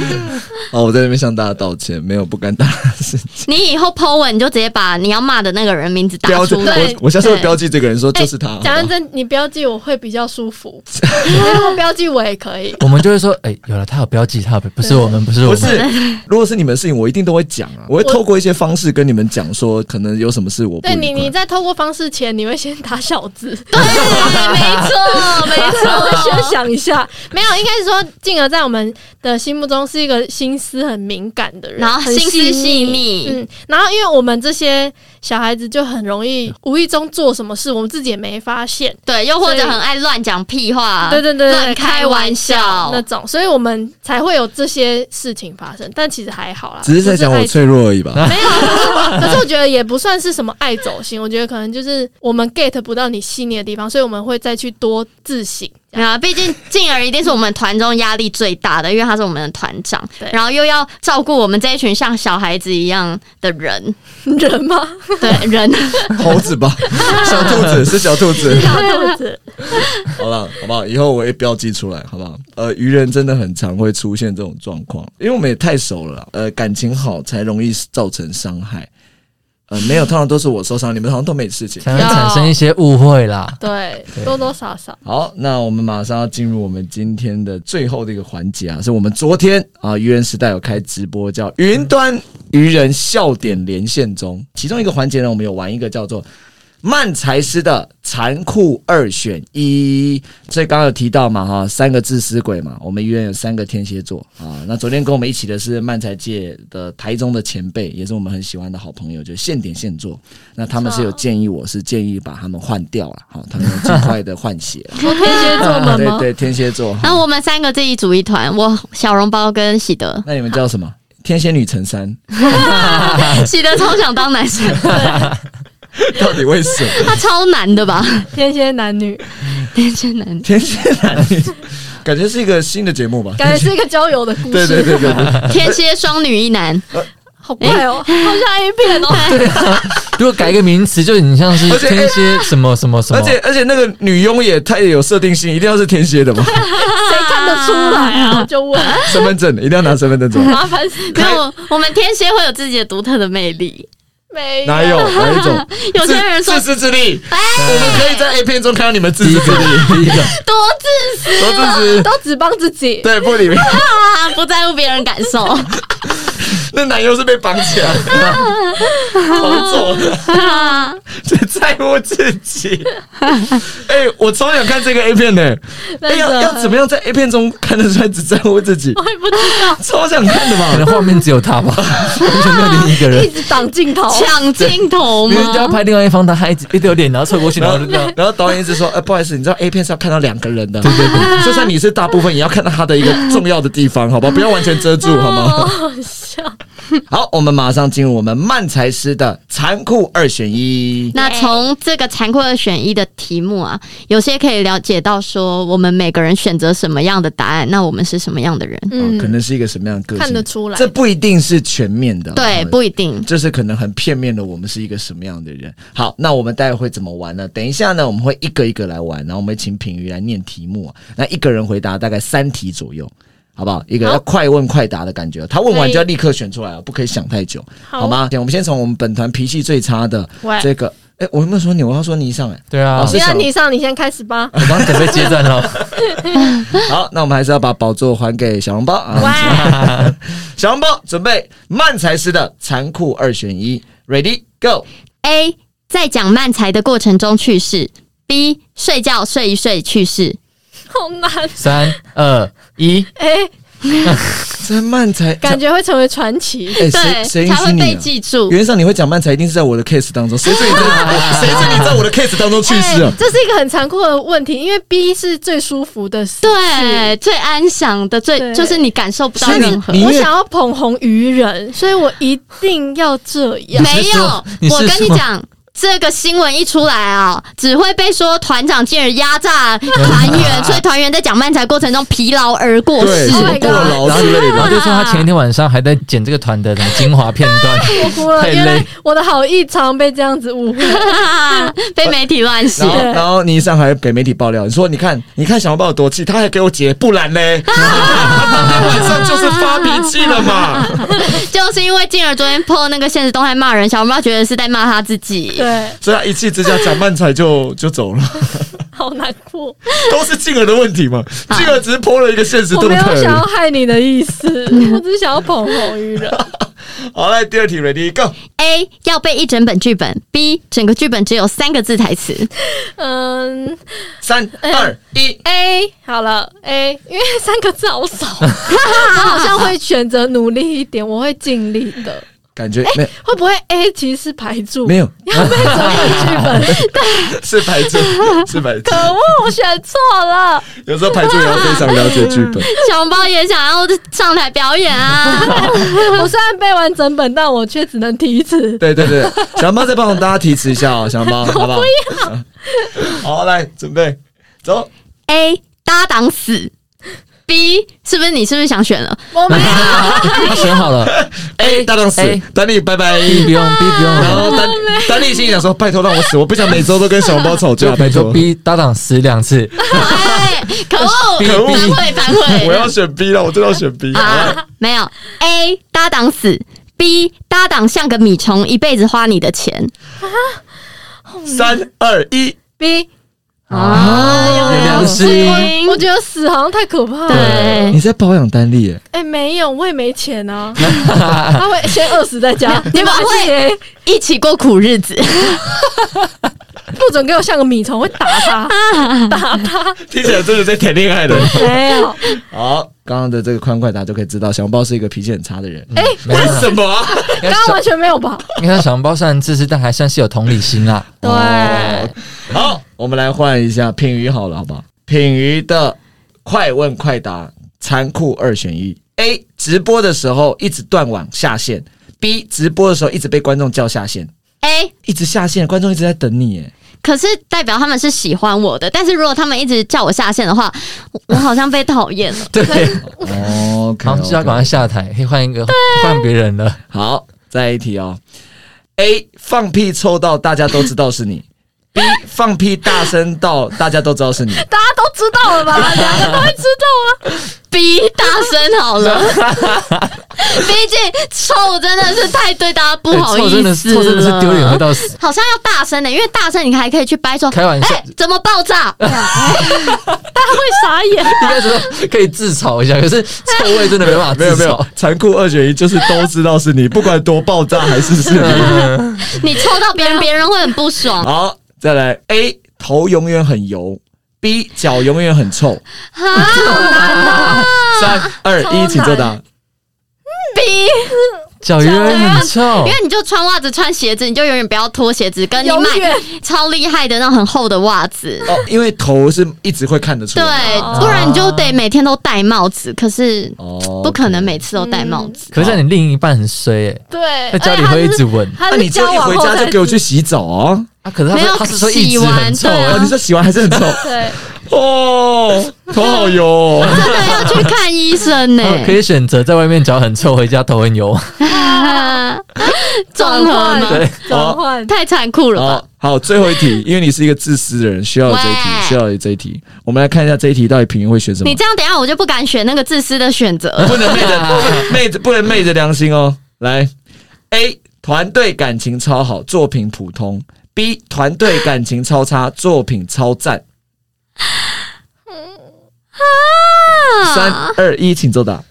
好，我在这边向大家道歉，没有不敢大的事情。
你以后 Po 文你就直接把你要骂的那个人名字打出来。
对
我，我下次会标记这个人，说就是他。
讲认真，你标记我会比较舒服，然后标记我也可以。
我们就会说，哎、有了，他有标记，他有不是我们，不是我们。
不是，如果是你们的事情，我一定都会讲啊，我会透过一些方式跟你们讲，说可能有什么事我不
对你，你在透过方式前，你会先打小字，
对，没错，没
我会
错。
先想一下。没有，应该是说，进而在我们的心目中是一个心思很敏感的人，
然后
很
心思细腻
嗯，然后因为我们这些小孩子就很容易无意中做什么事，我们自己也没发现。
对，又或者很爱乱讲屁话，
对对对对，
乱开玩笑
那种，所以我们才会有这些事情发生。但其实还好啦，
只是在讲我脆弱而已吧。
爱没有，可 是可是我觉得也不算是什么爱走心，我觉得可能就是我们 get 不到你细腻的地方，所以我们会再去多自省。
啊，毕竟静儿一定是我们团中压力最大的，因为他是我们的团长
对，
然后又要照顾我们这一群像小孩子一样的人，
人吗？
对人，
猴子吧，小兔子是小兔子。
小兔子，
好了，好不好？以后我也标记出来，好不好？呃，愚人真的很常会出现这种状况，因为我们也太熟了啦，呃，感情好才容易造成伤害。呃，没有，通常都是我受伤，你们好像都没事情。
才能产生一些误会啦。
对，多多少少。
好，那我们马上要进入我们今天的最后的一个环节啊，是我们昨天啊愚人时代有开直播，叫云端愚人笑点连线中，其中一个环节呢，我们有玩一个叫做慢才师的残酷二选一，所以刚刚有提到嘛哈，三个自私鬼嘛，我们医院有三个天蝎座啊。那昨天跟我们一起的是漫才界的台中的前辈，也是我们很喜欢的好朋友，就现点现做。那他们是有建议，我是建议把他们换掉了，好，他们尽快的换血。
天蝎座们吗？
对对，天蝎座。
那我们三个自己组一团，我小笼包跟喜德，
那你们叫什么？天蝎女陈三，
喜德超想当男生，
到底为什么？
他超男的吧？
天蝎男女，
天蝎男，
天蝎男女，感觉是一个新的节目吧？
感觉是一个交友的故事。
对对对对对。
天蝎双女一男，
好怪哦，好像 A 片哦。
如果改一个名词，就你像是天蝎什么什么什么
而，且而且那个女佣也太有设定性，一定要是天蝎的吗？
谁看得出来啊？我就问，
身份证一定要拿身份证走。
麻烦死
没有，我们天蝎会有自己的独特的魅力。
没
哪有哪一种？
有些人说
自私自利，我们可以在 A 片中看到你们自私自利，
第一个，
多自私
多自私。
都只帮自己。
对，不理
啊，不在乎别人感受。
那男优是被绑起来的，好走的，只在乎自己。哎、我超想看这个 A 片的、哎、要要怎么样在 A 片中看得出来只在乎自己？
我也不知道，
超想看的
可能
嘛！
画面只有他吧，完全没有另一个人 一。
直挡镜头。
抢镜头
因为人家
吗？
拍另外一方，他还一直一直有脸，然后凑过去，然后就这样。
然后导演一直说：“哎、不好意思，你知道 A 片是要看到两个人的，对对对，就算你是大部分，也要看到他的一个重要的地方，好吧？不要完全遮住，好
哦，
吗？”
好笑。
好，我们马上进入我们漫才师的残酷二选一。
那从这个残酷二选一的题目啊，有些可以了解到说，我们每个人选择什么样的答案，那我们是什么样的人？
嗯，可能是一个什么样的个性？
看得出来
这不一定是全面的，
对，
哦
不一定。
就是可能很片面的，我们是一个什么样的人。好，那我们待会会怎么玩呢？等一下呢，我们会一个一个来玩，然后我们会请品瑜来念题目、啊，那一个人回答大概三题左右。好不好？一个要快问快答的感觉，他问完就要立刻选出来哦，不可以想太久，好吗？我们先从我们本团脾气最差的
喂，
这个，哎，我有没有说你？我要说你上哎。
对啊
哦，是
你上，你先开始吧。
我刚准备接战了。
好，那我们还是要把宝座还给小笼包啊！小笼包准备慢才师的残酷二选一，Ready
Go！A 在讲慢才的过程中去世，B 睡觉睡一睡去世。
好难。
三二一，
哎，
这慢才
感觉会成为传奇。
哎，谁谁
对，才会被？记住。
原则上你会讲慢才，一定是在我的 case 当中。谁准你在？谁准你在我的 case 当中去世啊
哎？这是一个很残酷的问题，因为 B 是最舒服的事。
对，最安详的，最
对
就是你感受不到
所以你
任何。
我想要捧红愚人，所以我一定要这样。
没有
说，你是
我跟你
说
讲。这个新闻一出来啊，只会被说团长竟然压榨团员，所以团员在讲漫才过程中疲劳而过
对，
世
Oh
过劳
然后
之类的。
然后就说他前一天晚上还在剪这个团的什么精华片段，
我哭了，
太累
原来我的好意常被这样子误会。
被媒体乱写
然。后，然后你一上还给媒体爆料，你说你看，你看小红包有多气，他还给我截，不然嘞，他当天晚上就是发脾气了嘛。
就是因为静儿昨天 po 那个现实动态骂人，小红帽觉得是在骂他自己。
对，
所以他一气之下讲慢才就 就走了，
好难过。
都是静儿的问题嘛。静儿只是泼了一个现实
我没有。想要害你的意思，我只是想要捧红愚人。
好，来第二题，Ready Go。
A 要背一整本剧本，B 整个剧本只有三个字台词。
嗯
三二一
，，A 好了，A，因为三个字好少，我好像会选择努力一点，我会尽力的。
感觉没
会不会 A 其实是排柱？
没有，
要背整本剧本？
是排柱，是排柱
可。恶，我选错了。
有时候排柱也要非常了解剧本。
小红包也想要上台表演啊！
我虽然背完整本，但我却只能提词。
对对对，小红包再帮大家提词一下哦，小红包，好不好？好，来准备走。
A 搭档死，B 是不是？你是不是想选了？
我没有，
他 选好了。
A 大档死。丹尼拜拜。
，B 不用，B 不用，
然后丹丹尼心里想说：拜托让我死，我不想每周都跟小红包吵架，拜托。
B 搭档死两次，
哎，可恶，
可恶
反悔反悔！
我要选 B 了，我真的要选 B。好
没有。A 搭档死，B 搭档像个米虫，一辈子花你的钱。
三二一
，B，
啊
有良心。
我觉得死好像太可怕了。
对
你在包养丹丽耶？
哎、没有，我也没钱啊。他会先饿死在家，
你们会
会
一起过苦日子。
不准给我像个米虫，会打他，打他。
听起来真的在谈恋爱的。
没有，
好，刚刚的这个宽快答就可以知道，小笼包是一个脾气很差的人。
哎，
为什么
刚刚完全没有吧？
你 看小笼包虽然自私，但还算是有同理心啦。
对，
哦好，我们来换一下品鱼好了，好不好？品鱼的快问快答，残酷二选一：A. 直播的时候一直断网下线；B. 直播的时候一直被观众叫下线
，A，
一直下线，观众一直在等你。哎，
可是代表他们是喜欢我的，但是如果他们一直叫我下线的话，我我好像被讨厌了。
对，
哦，
好像就要赶快下台，可以换一个换别人了。
好，再一题哦。A 放屁臭到大家都知道是你，B 放屁大声到大家都知道是你。
大家都知道了吧？两个都会知道啊。
逼大声好了，毕竟臭真的是太对大家不好
哎臭真的
意思了，
是臭真的是丢脸会到死。
好像要大声的，因为大声你还可以去掰说，
开玩笑
哎、怎么爆炸？
大家会傻眼。
应该说可以自嘲一下，可是臭味真的没办法。
没有没有，残酷二选一就是都知道是你，不管多爆炸还是是你。
你臭到别人，别人会很不爽。
好，再来 A 头永远很油，B 脚永远很臭。
啊
三二一，请作答。
B，
脚永远很臭
因为，你就穿袜子、穿鞋子，你就永远不要脱鞋子，跟你买超厉害的那种很厚的袜子。
哦，因为头是一直会看得出来对。，
不然你就得每天都戴帽子，可是
哦
不可能每次都戴帽子。
可是你另一半很衰哎，
对，
在家里会一直闻
那你就一回家就给我去洗澡哦。
啊。可是他
没有
是他是说一直很臭
洗完对啊
哦，你说洗完还是很臭
对，
哦，头好油哦。
真的要去看医生呢、
可以选择在外面脚很臭，回家头很油。
综合吗？
对，
转换。
太残酷了吧
好？好，最后一题，因为你是一个自私的人，需要有这一题，需要有这一题。我们来看一下这一题到底平云会选什么
你。这样等一下我就不敢选那个自私的选择。
不能昧着昧着不能昧着良心哦。来，A 团队感情超好，作品普通；B 团队感情超差，作品超赞。三二一，请作答。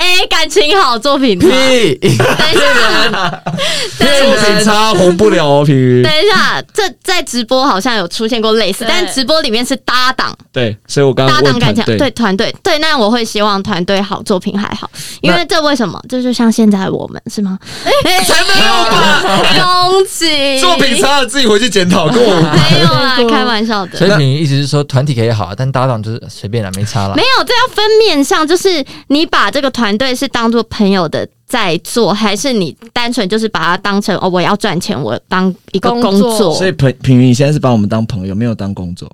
A 感情好，作品差。
屁，
等一下，
作。品差红不了哦，平鱼。
等一下，这在直播好像有出现过类似，
对
但直播里面是搭档，
对，所以我刚刚
搭档感情对团队对，那我会希望团队好，作品还好，因为这为什么？这就像现在我们是吗？哎，
才没有吧？
恭喜
作品差了自己回去检讨，跟我
没有啦，开玩笑的
所。以你意思是说团体可以好，但搭档就是随便啦，没差啦
没。有，这要分面上，就是你把这个团队是当做朋友的在做，还是你单纯就是把它当成哦，我要赚钱，我当一个工
工作
作？
所以平平云，你现在是把我们当朋友，没有当工作。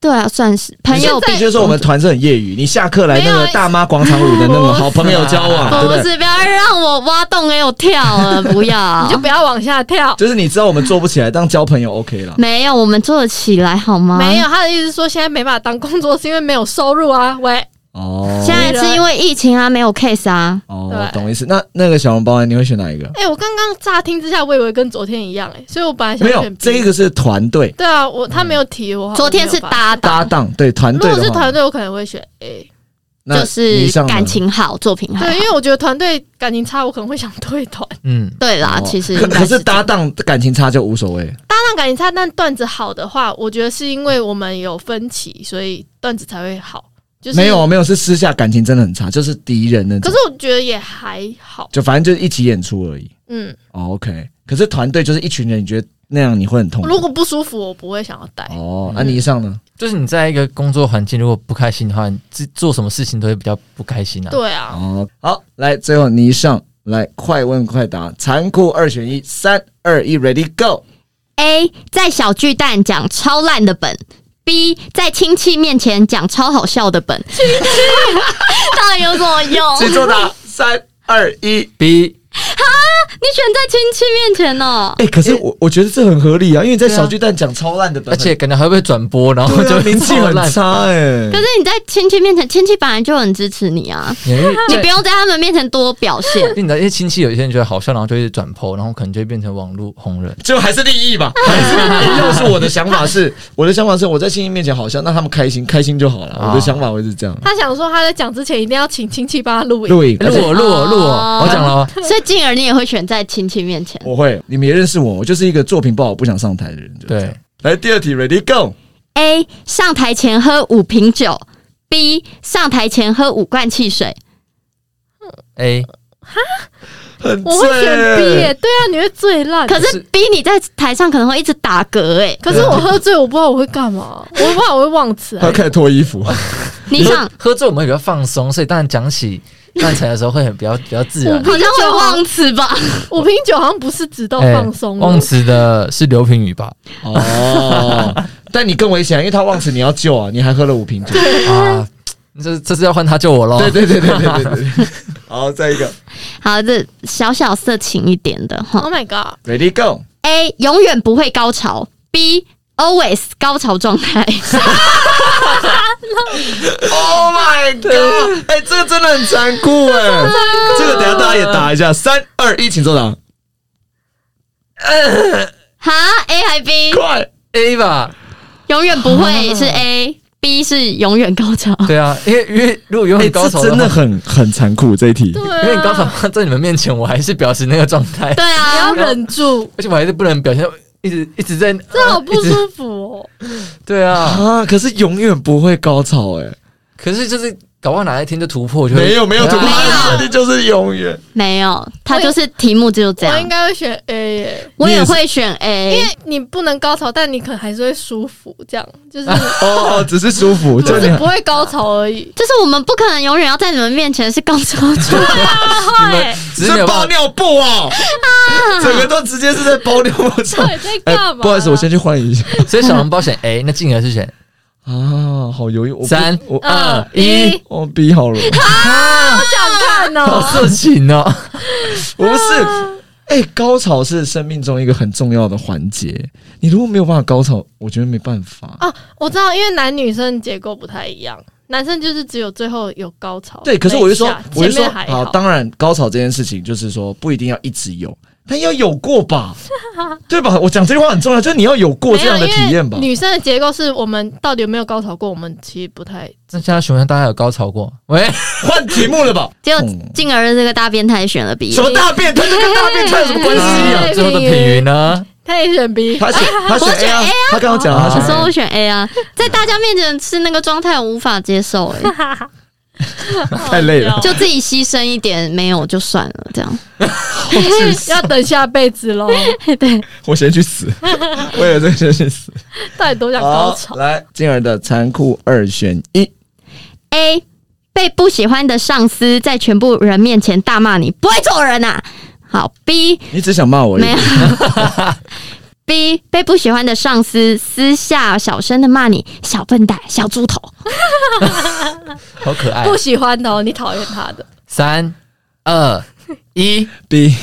对啊，算是朋友
现在
也就是说，我们团是很业余。你下课来那个大妈广场舞的那个好朋友交往，对不
是，不要让我挖洞给我跳了，不要
你就不要往下跳。
就是你知道我们做不起来，当交朋友 OK 了。
没有，我们做得起来好吗？
没有，他的意思是说现在没办法当工作，是因为没有收入啊。喂，
哦
现在是因为疫情啊，没有 case 啊。
哦，
对
懂意思。那那个小笼包，你会选哪一个？
哎、我刚刚乍听之下，我以为跟昨天一样、哎，所以我本来想
没有
选
这个是团队
对啊，我他没有提我，
昨天是搭档，
搭档，对团队如，
果是团队，我可能会选 A。
那
就是感情好，作品好
对，因。为我觉得团队感情差，我可能会想退团。
嗯，
对啦，
哦
其实
可
应该
可是搭档感情差就无所谓。
搭档感情差，但段子好的话，我觉得是因为我们有分歧，所以段子才会好。就是
没有，没有，是私下感情真的很差，就是敌人那种
可是。我觉得也还好。
就反正就是一起演出而已。
嗯，
哦 OK，可是团队就是一群人，你觉得那样你会很痛苦？
如果不舒服，我不会想要带。
哦，那、你以上呢？
就是你在一个工作环境如果不开心的话，你自做什么事情都会比较不开心啊。
对啊，
哦，好，来，最后你上来，快问快答，残酷二选一，三二一，Ready
Go！A 在小巨蛋讲超烂的本，B 在亲戚面前讲超好笑的本，亲戚到底有什么用？
请作答，三二一。
B
你选在亲戚面前哦。
哎、可是我我觉得这很合理啊，因为在小巨蛋讲超烂的本，
而且感觉还会被转播，然后就
名气很
烂。
差哎、
可是你在亲戚面前，亲戚本来就很支持你啊，
因为
你不用在他们面前多表现。
因为你的一些亲戚有一些人觉得好笑，然后就一直转播，然后可能就会变成网络红人。
最后还是利益吧，还是利益。要是我的想法是，我的想法是我在亲戚面前好笑，那他们开心开心就好了。
啊
我的想法会是这样。
他想说他在讲之前一定要请亲戚帮他录影。
录影，
录我录我录我，
哦
我讲了哦，
所以进而你也会选在亲戚面前。
我会，你们也认识我，我就是一个作品不好不想上台的人。就是
对，
来第二题，Ready Go。
A 上台前喝五瓶酒，B 上台前喝五罐汽水。
A
哈
我会选 B 对啊，你会最烂。
可是 B 你在台上可能会一直打嗝哎、
可是我喝醉，我不知道我会干嘛，我不知道我会忘词。
他开始脱衣服，
你想
喝喝醉我们会比较放松，所以当然讲起刚才的时候会很比较比较自然。
好像会忘词吧？
五瓶酒好像不是直到
哎
放松的
忘词的是刘品宇吧？
哦，但你更危险，因为他忘词，你要救啊，你还喝了五瓶酒。
啊，这这是要换他救我喽。
对对对对对对对。好，再一个
好，这小小色情一点的哈。
Oh my
god！，Ready Go。
A 永远不会高潮，B always 高潮状态。
Oh my god！哎、这个真的很残酷哎、这个等下大家也答一下，三二一，请作答，
哈，A 还 B？
快
！A 吧，
永远不会是 A，B 是永远高潮。
对啊，因为因为如果永
哎、
远高
潮真的很很残酷这一题。
对
因为高潮
啊，
在你们面前，我还是表示那个状态，
对
啊要
啊，
忍住，
而且我还是不能表现一直一直在，
这好不舒服哦。
对啊，
啊！可是永远不会高潮哎、
可是就是搞不好哪一天就突破，就会
没有没有突破，就是永远。
没有，他就是题目就这样
我应。该会选 A 耶，
我也会选 A，
因为你不能高潮，但你可能还是会舒服，这样就是
哦哦，只是舒服，就
是不会高潮而已。
就是我们不可能永远要在你们面前是高潮出来。
你们只是没
是
有办法。
包尿布哦，整个都直接是在包尿布上。
到底在
哎、
干嘛？
不好意思，我先去换一下。
所以小笼包选 A，那静儿是选
啊，好犹豫。我
三
我
二
一
一，
我 B 好了，
好想看哦
好
哦。
色情哦。
不是。哎、高潮是生命中一个很重要的环节。你如果没有办法高潮，我觉得没办法。
哦，我知道，因为男女生结构不太一样，男生就是只有最后有高潮。
对，可是我就说我就说好，当然高潮这件事情就是说不一定要一直有，但要有过吧，对吧？我讲这句话很重要，就是你要有过这样的体验吧。
女生的结构是我们到底有没有高潮过，我们其实不太。
那现在询问大家有高潮过？喂，
换题目了吧？
结果
嗯
静儿的这个大变态选了 B，
什么大变态？这跟大变态有什么关系啊？
最后的品云呢？
他也选 B，
他选他选 A 啊他刚刚讲了他
说
A
我。选 A 啊，在大家面前是那个状态，我无法接受、欸，
太累了
就自己牺牲一点，没有就算了，这样。
要等下辈子喽。
对，
我先去死，为了这个先去死。
到底多想高潮？
来，静儿的残酷二选一。
A 被不喜欢的上司在全部人面前大骂你不会做人呐、啊。好，B
你只想骂我
没有。B 被不喜欢的上司私下小声的骂你小笨蛋、小猪头。
好可爱。
不喜欢的哦，你讨厌他的。
三二一
B，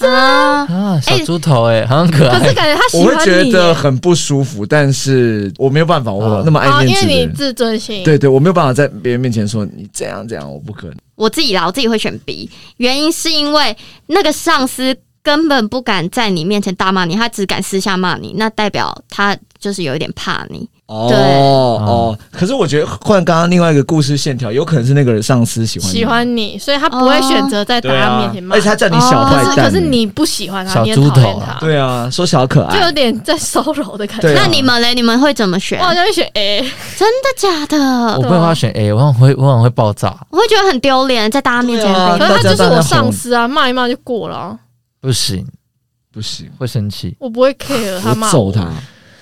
啊，
啊，小猪头哎，好像可爱。
可是感觉他喜
我会
欢你
觉得，很不舒服，但是我没有办法，我
啊
那么爱
哦，因为你自尊心。
对对，我没有办法在别人面前说你怎样怎样，我不可能。
我自己啦，我自己会选 B，原因是因为那个上司根本不敢在你面前大骂你，他只敢私下骂你，那代表他就是有一点怕你。
哦
对
哦，可是我觉得换刚刚另外一个故事线条，有可能是那个上司喜欢你
喜欢你，所以他不会选择在大家面前，骂
而且他叫你小坏蛋，
可是可是你不喜欢他，
小
你也
猪头啊
讨厌他，
对啊，说小可爱
就有，点在骚扰的感觉。
啊
那你们嘞？你们会怎么选
我？好像会选 A，
真的假的
我？不会选 A，我很会，我很会爆炸。
我会觉得很丢脸，在大家面前
啊
可是他就是我上司啊，骂一骂就过了啊，
不行，
不行，
会生气。
我不会 care 他骂
我揍他。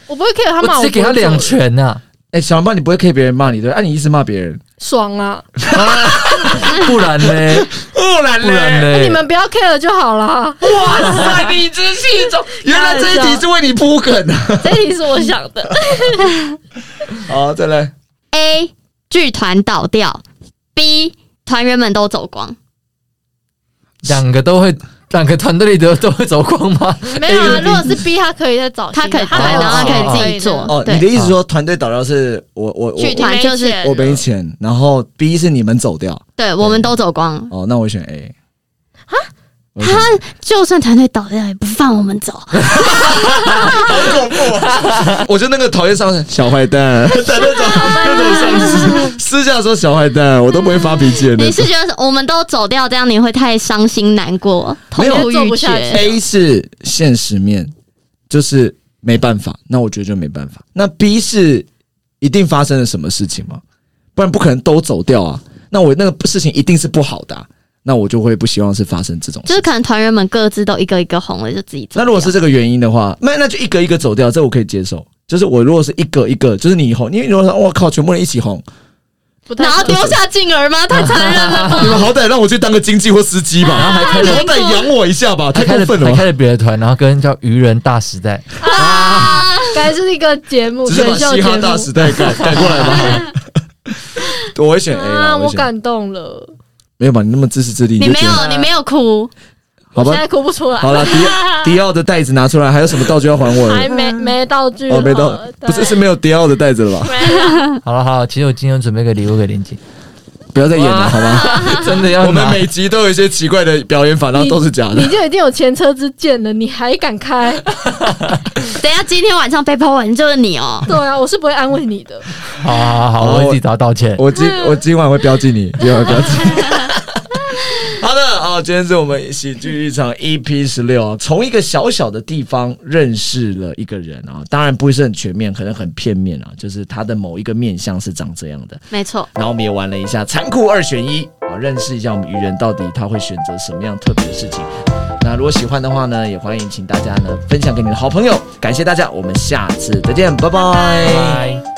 我不会 care 他骂我，
我直接给他两，拳呐，
哎，小胖，你不会 K 别人骂你对？哎，你一直骂别人，
爽啊！
不然呢？
不然
不然呢？
你们不要 care 就好了。
哇塞，理直气壮！原来这一题是为你铺梗啊！
这题是我想的，
好，再来
，A 剧团倒掉，B 团员们都走光。
两个都会，两个团队里的都会走光吗？
没有啊。如果是 B，他可以再找，
他可以
他还有
然后他可以自己做
哦，你的意思说团队倒掉是我我我
剧团就是
我没钱，然后 B 是你们走掉，
对，我们都走光。
哦，那我选 A。
他就算团队倒掉，也不放我们走。
好恐怖啊！我就那个讨厌上司小坏蛋，在那种那种上司私下说小坏蛋，我都不会发脾气的
你是。觉得我们都走掉，这样你会太伤心难过，痛
没有
不欲
做不下去
绝
？A 是现实面，就是没办法，那我觉得就没办法。那 B 是一定发生了什么事情吗？不然不可能都走掉啊。那我那个事情一定是不好的啊、那我就会不希望是发生这种事。
就是可能团员们各自都一个一个红了，就自己走。
那如果是这个原因的话，那那就一个一个走掉，这我可以接受。就是我如果是一个一个，就是你红，因为如果说我靠，全部人一起红，
然后丢下静儿吗？太残忍了吧！
你们好歹让我去当个经济或司机吧，
然后还开了
好歹养我一下吧，太
还开了
过分了
开？了别的团，然后跟叫愚人大时代，
啊，
感觉是一个节目，
只是把
选秀节
嘻哈大时代改改过来吧。我会选 A，
啊，我感动了，
没有吧？你那么自私自利，
你没
就觉得
有，你没有哭，
好吧
现？在哭不出来，
好了，迪 迪奥的袋子拿出来，还有什么道具要还我的？
还没没道具
哦，没到
了，
不是是没有迪奥的袋子了吧？
好了好了，其实我今天准备个礼物给林静，
不要再演了，好吗？
真的要
我们每集都有一些奇怪的表演法，然后都是假的
你。就已经有前车之鉴了，你还敢开？
等一下今天晚上被抛完就是你哦。
对啊，我是不会安慰你的。
好好好好，我会自己找他道歉。
我今我今晚会标记你，今晚会标记你。好的，好，今天是我们喜剧一场 EP 十六啊，从一个小小的地方认识了一个人啊，当然不是很全面，可能很片面啊，就是他的某一个面相是长这样的。
没错，
然后我们也玩了一下残酷二选一啊，认识一下我们愚人到底他会选择什么样特别的事情。那如果喜欢的话呢，也欢迎请大家呢分享给你的好朋友。感谢大家，我们下次再见，拜拜
拜